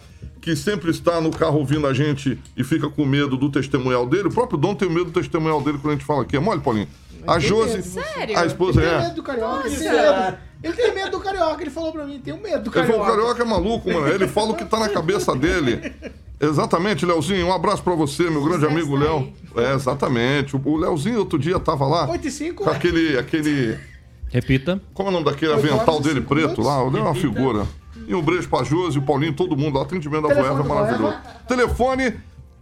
que sempre está no carro ouvindo a gente e fica com medo do testemunhal dele. O próprio Dom tem medo do testemunhal dele quando a gente fala aqui. É mole, Paulinho? A Josi. Sério? A esposa Ele tem é. medo do carioca. Ele tem, medo. ele tem medo do carioca. Ele falou pra mim: tem medo do Ele carioca. falou, o carioca é maluco, mano. Ele fala o que tá na cabeça dele. Exatamente, Léozinho. Um abraço pra você, meu grande Sucesso amigo Léo. É, exatamente. O- O Léozinho outro dia tava lá 8 e 5. com aquele, aquele Repita. Como é o nome daquele Oito avental dele preto minutos. lá? O Léo é uma figura. E um beijo pra Josi, o Paulinho, todo mundo lá. Atendimento da Voeva é maravilhoso. Telefone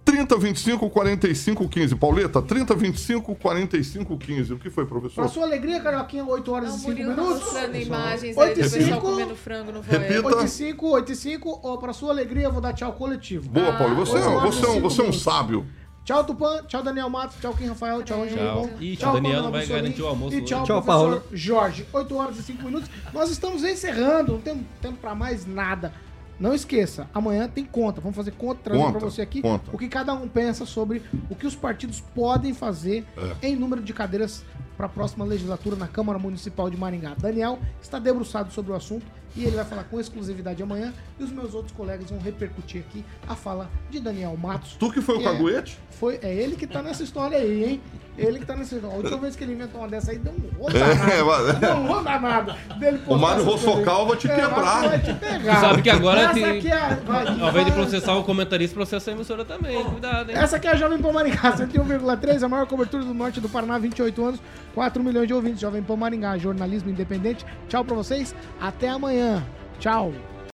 3025 4515. Pauleta, 3025 4515. O que foi, Pra professor? sua alegria, carioquinha, 8 horas O e 5 Murilo tá minutos. mostrando imagens aí Oito do e pessoal cinco. comendo frango no voeiro. Repita. 8 e 5, 8 e 5. Ó, pra sua alegria, eu vou dar tchau coletivo. Boa, Paulo. Você, horas você, é você é um minutos. sábio. Tchau, Tupã. Tchau, Daniel Matos. Tchau, Kim Rafael. Tchau, Angelo Tchau. Ih, tchau, Daniel, não vai Mussolini. garantir o almoço E tchau. Tchau, professor Paulo. Jorge. 8 horas e 5 minutos. Nós estamos encerrando. Não temos tempo pra mais nada. Não esqueça, amanhã tem conta. Vamos fazer conta, trazendo pra você aqui conta. o que cada um pensa sobre o que os partidos podem fazer É. em número de cadeiras para a próxima legislatura na Câmara Municipal de Maringá. Daniel está debruçado sobre o assunto e ele vai falar com exclusividade amanhã. E os meus outros colegas vão repercutir aqui a fala de Daniel Matos. Tu que foi o Que é- caguete? Foi, é ele que tá nessa história aí, hein? Ele que tá nessa história. A última vez que ele inventou uma dessa aí, deu um rolo É, mas- Deu um rolo danado. Dele O Mário. Rossocal vai te É, quebrar. vai te pegar. Tu sabe que agora Essa tem- aqui é, vai, Ao invés de processar o comentarista, processa a emissora também. Cuidado, hein? Essa aqui é a Jovem Pan Maringá, 101,3, a maior cobertura do norte do Paraná, 28 anos, 4 milhões de ouvintes. Jovem Pan Maringá, jornalismo independente. Tchau pra vocês, até amanhã. Tchau.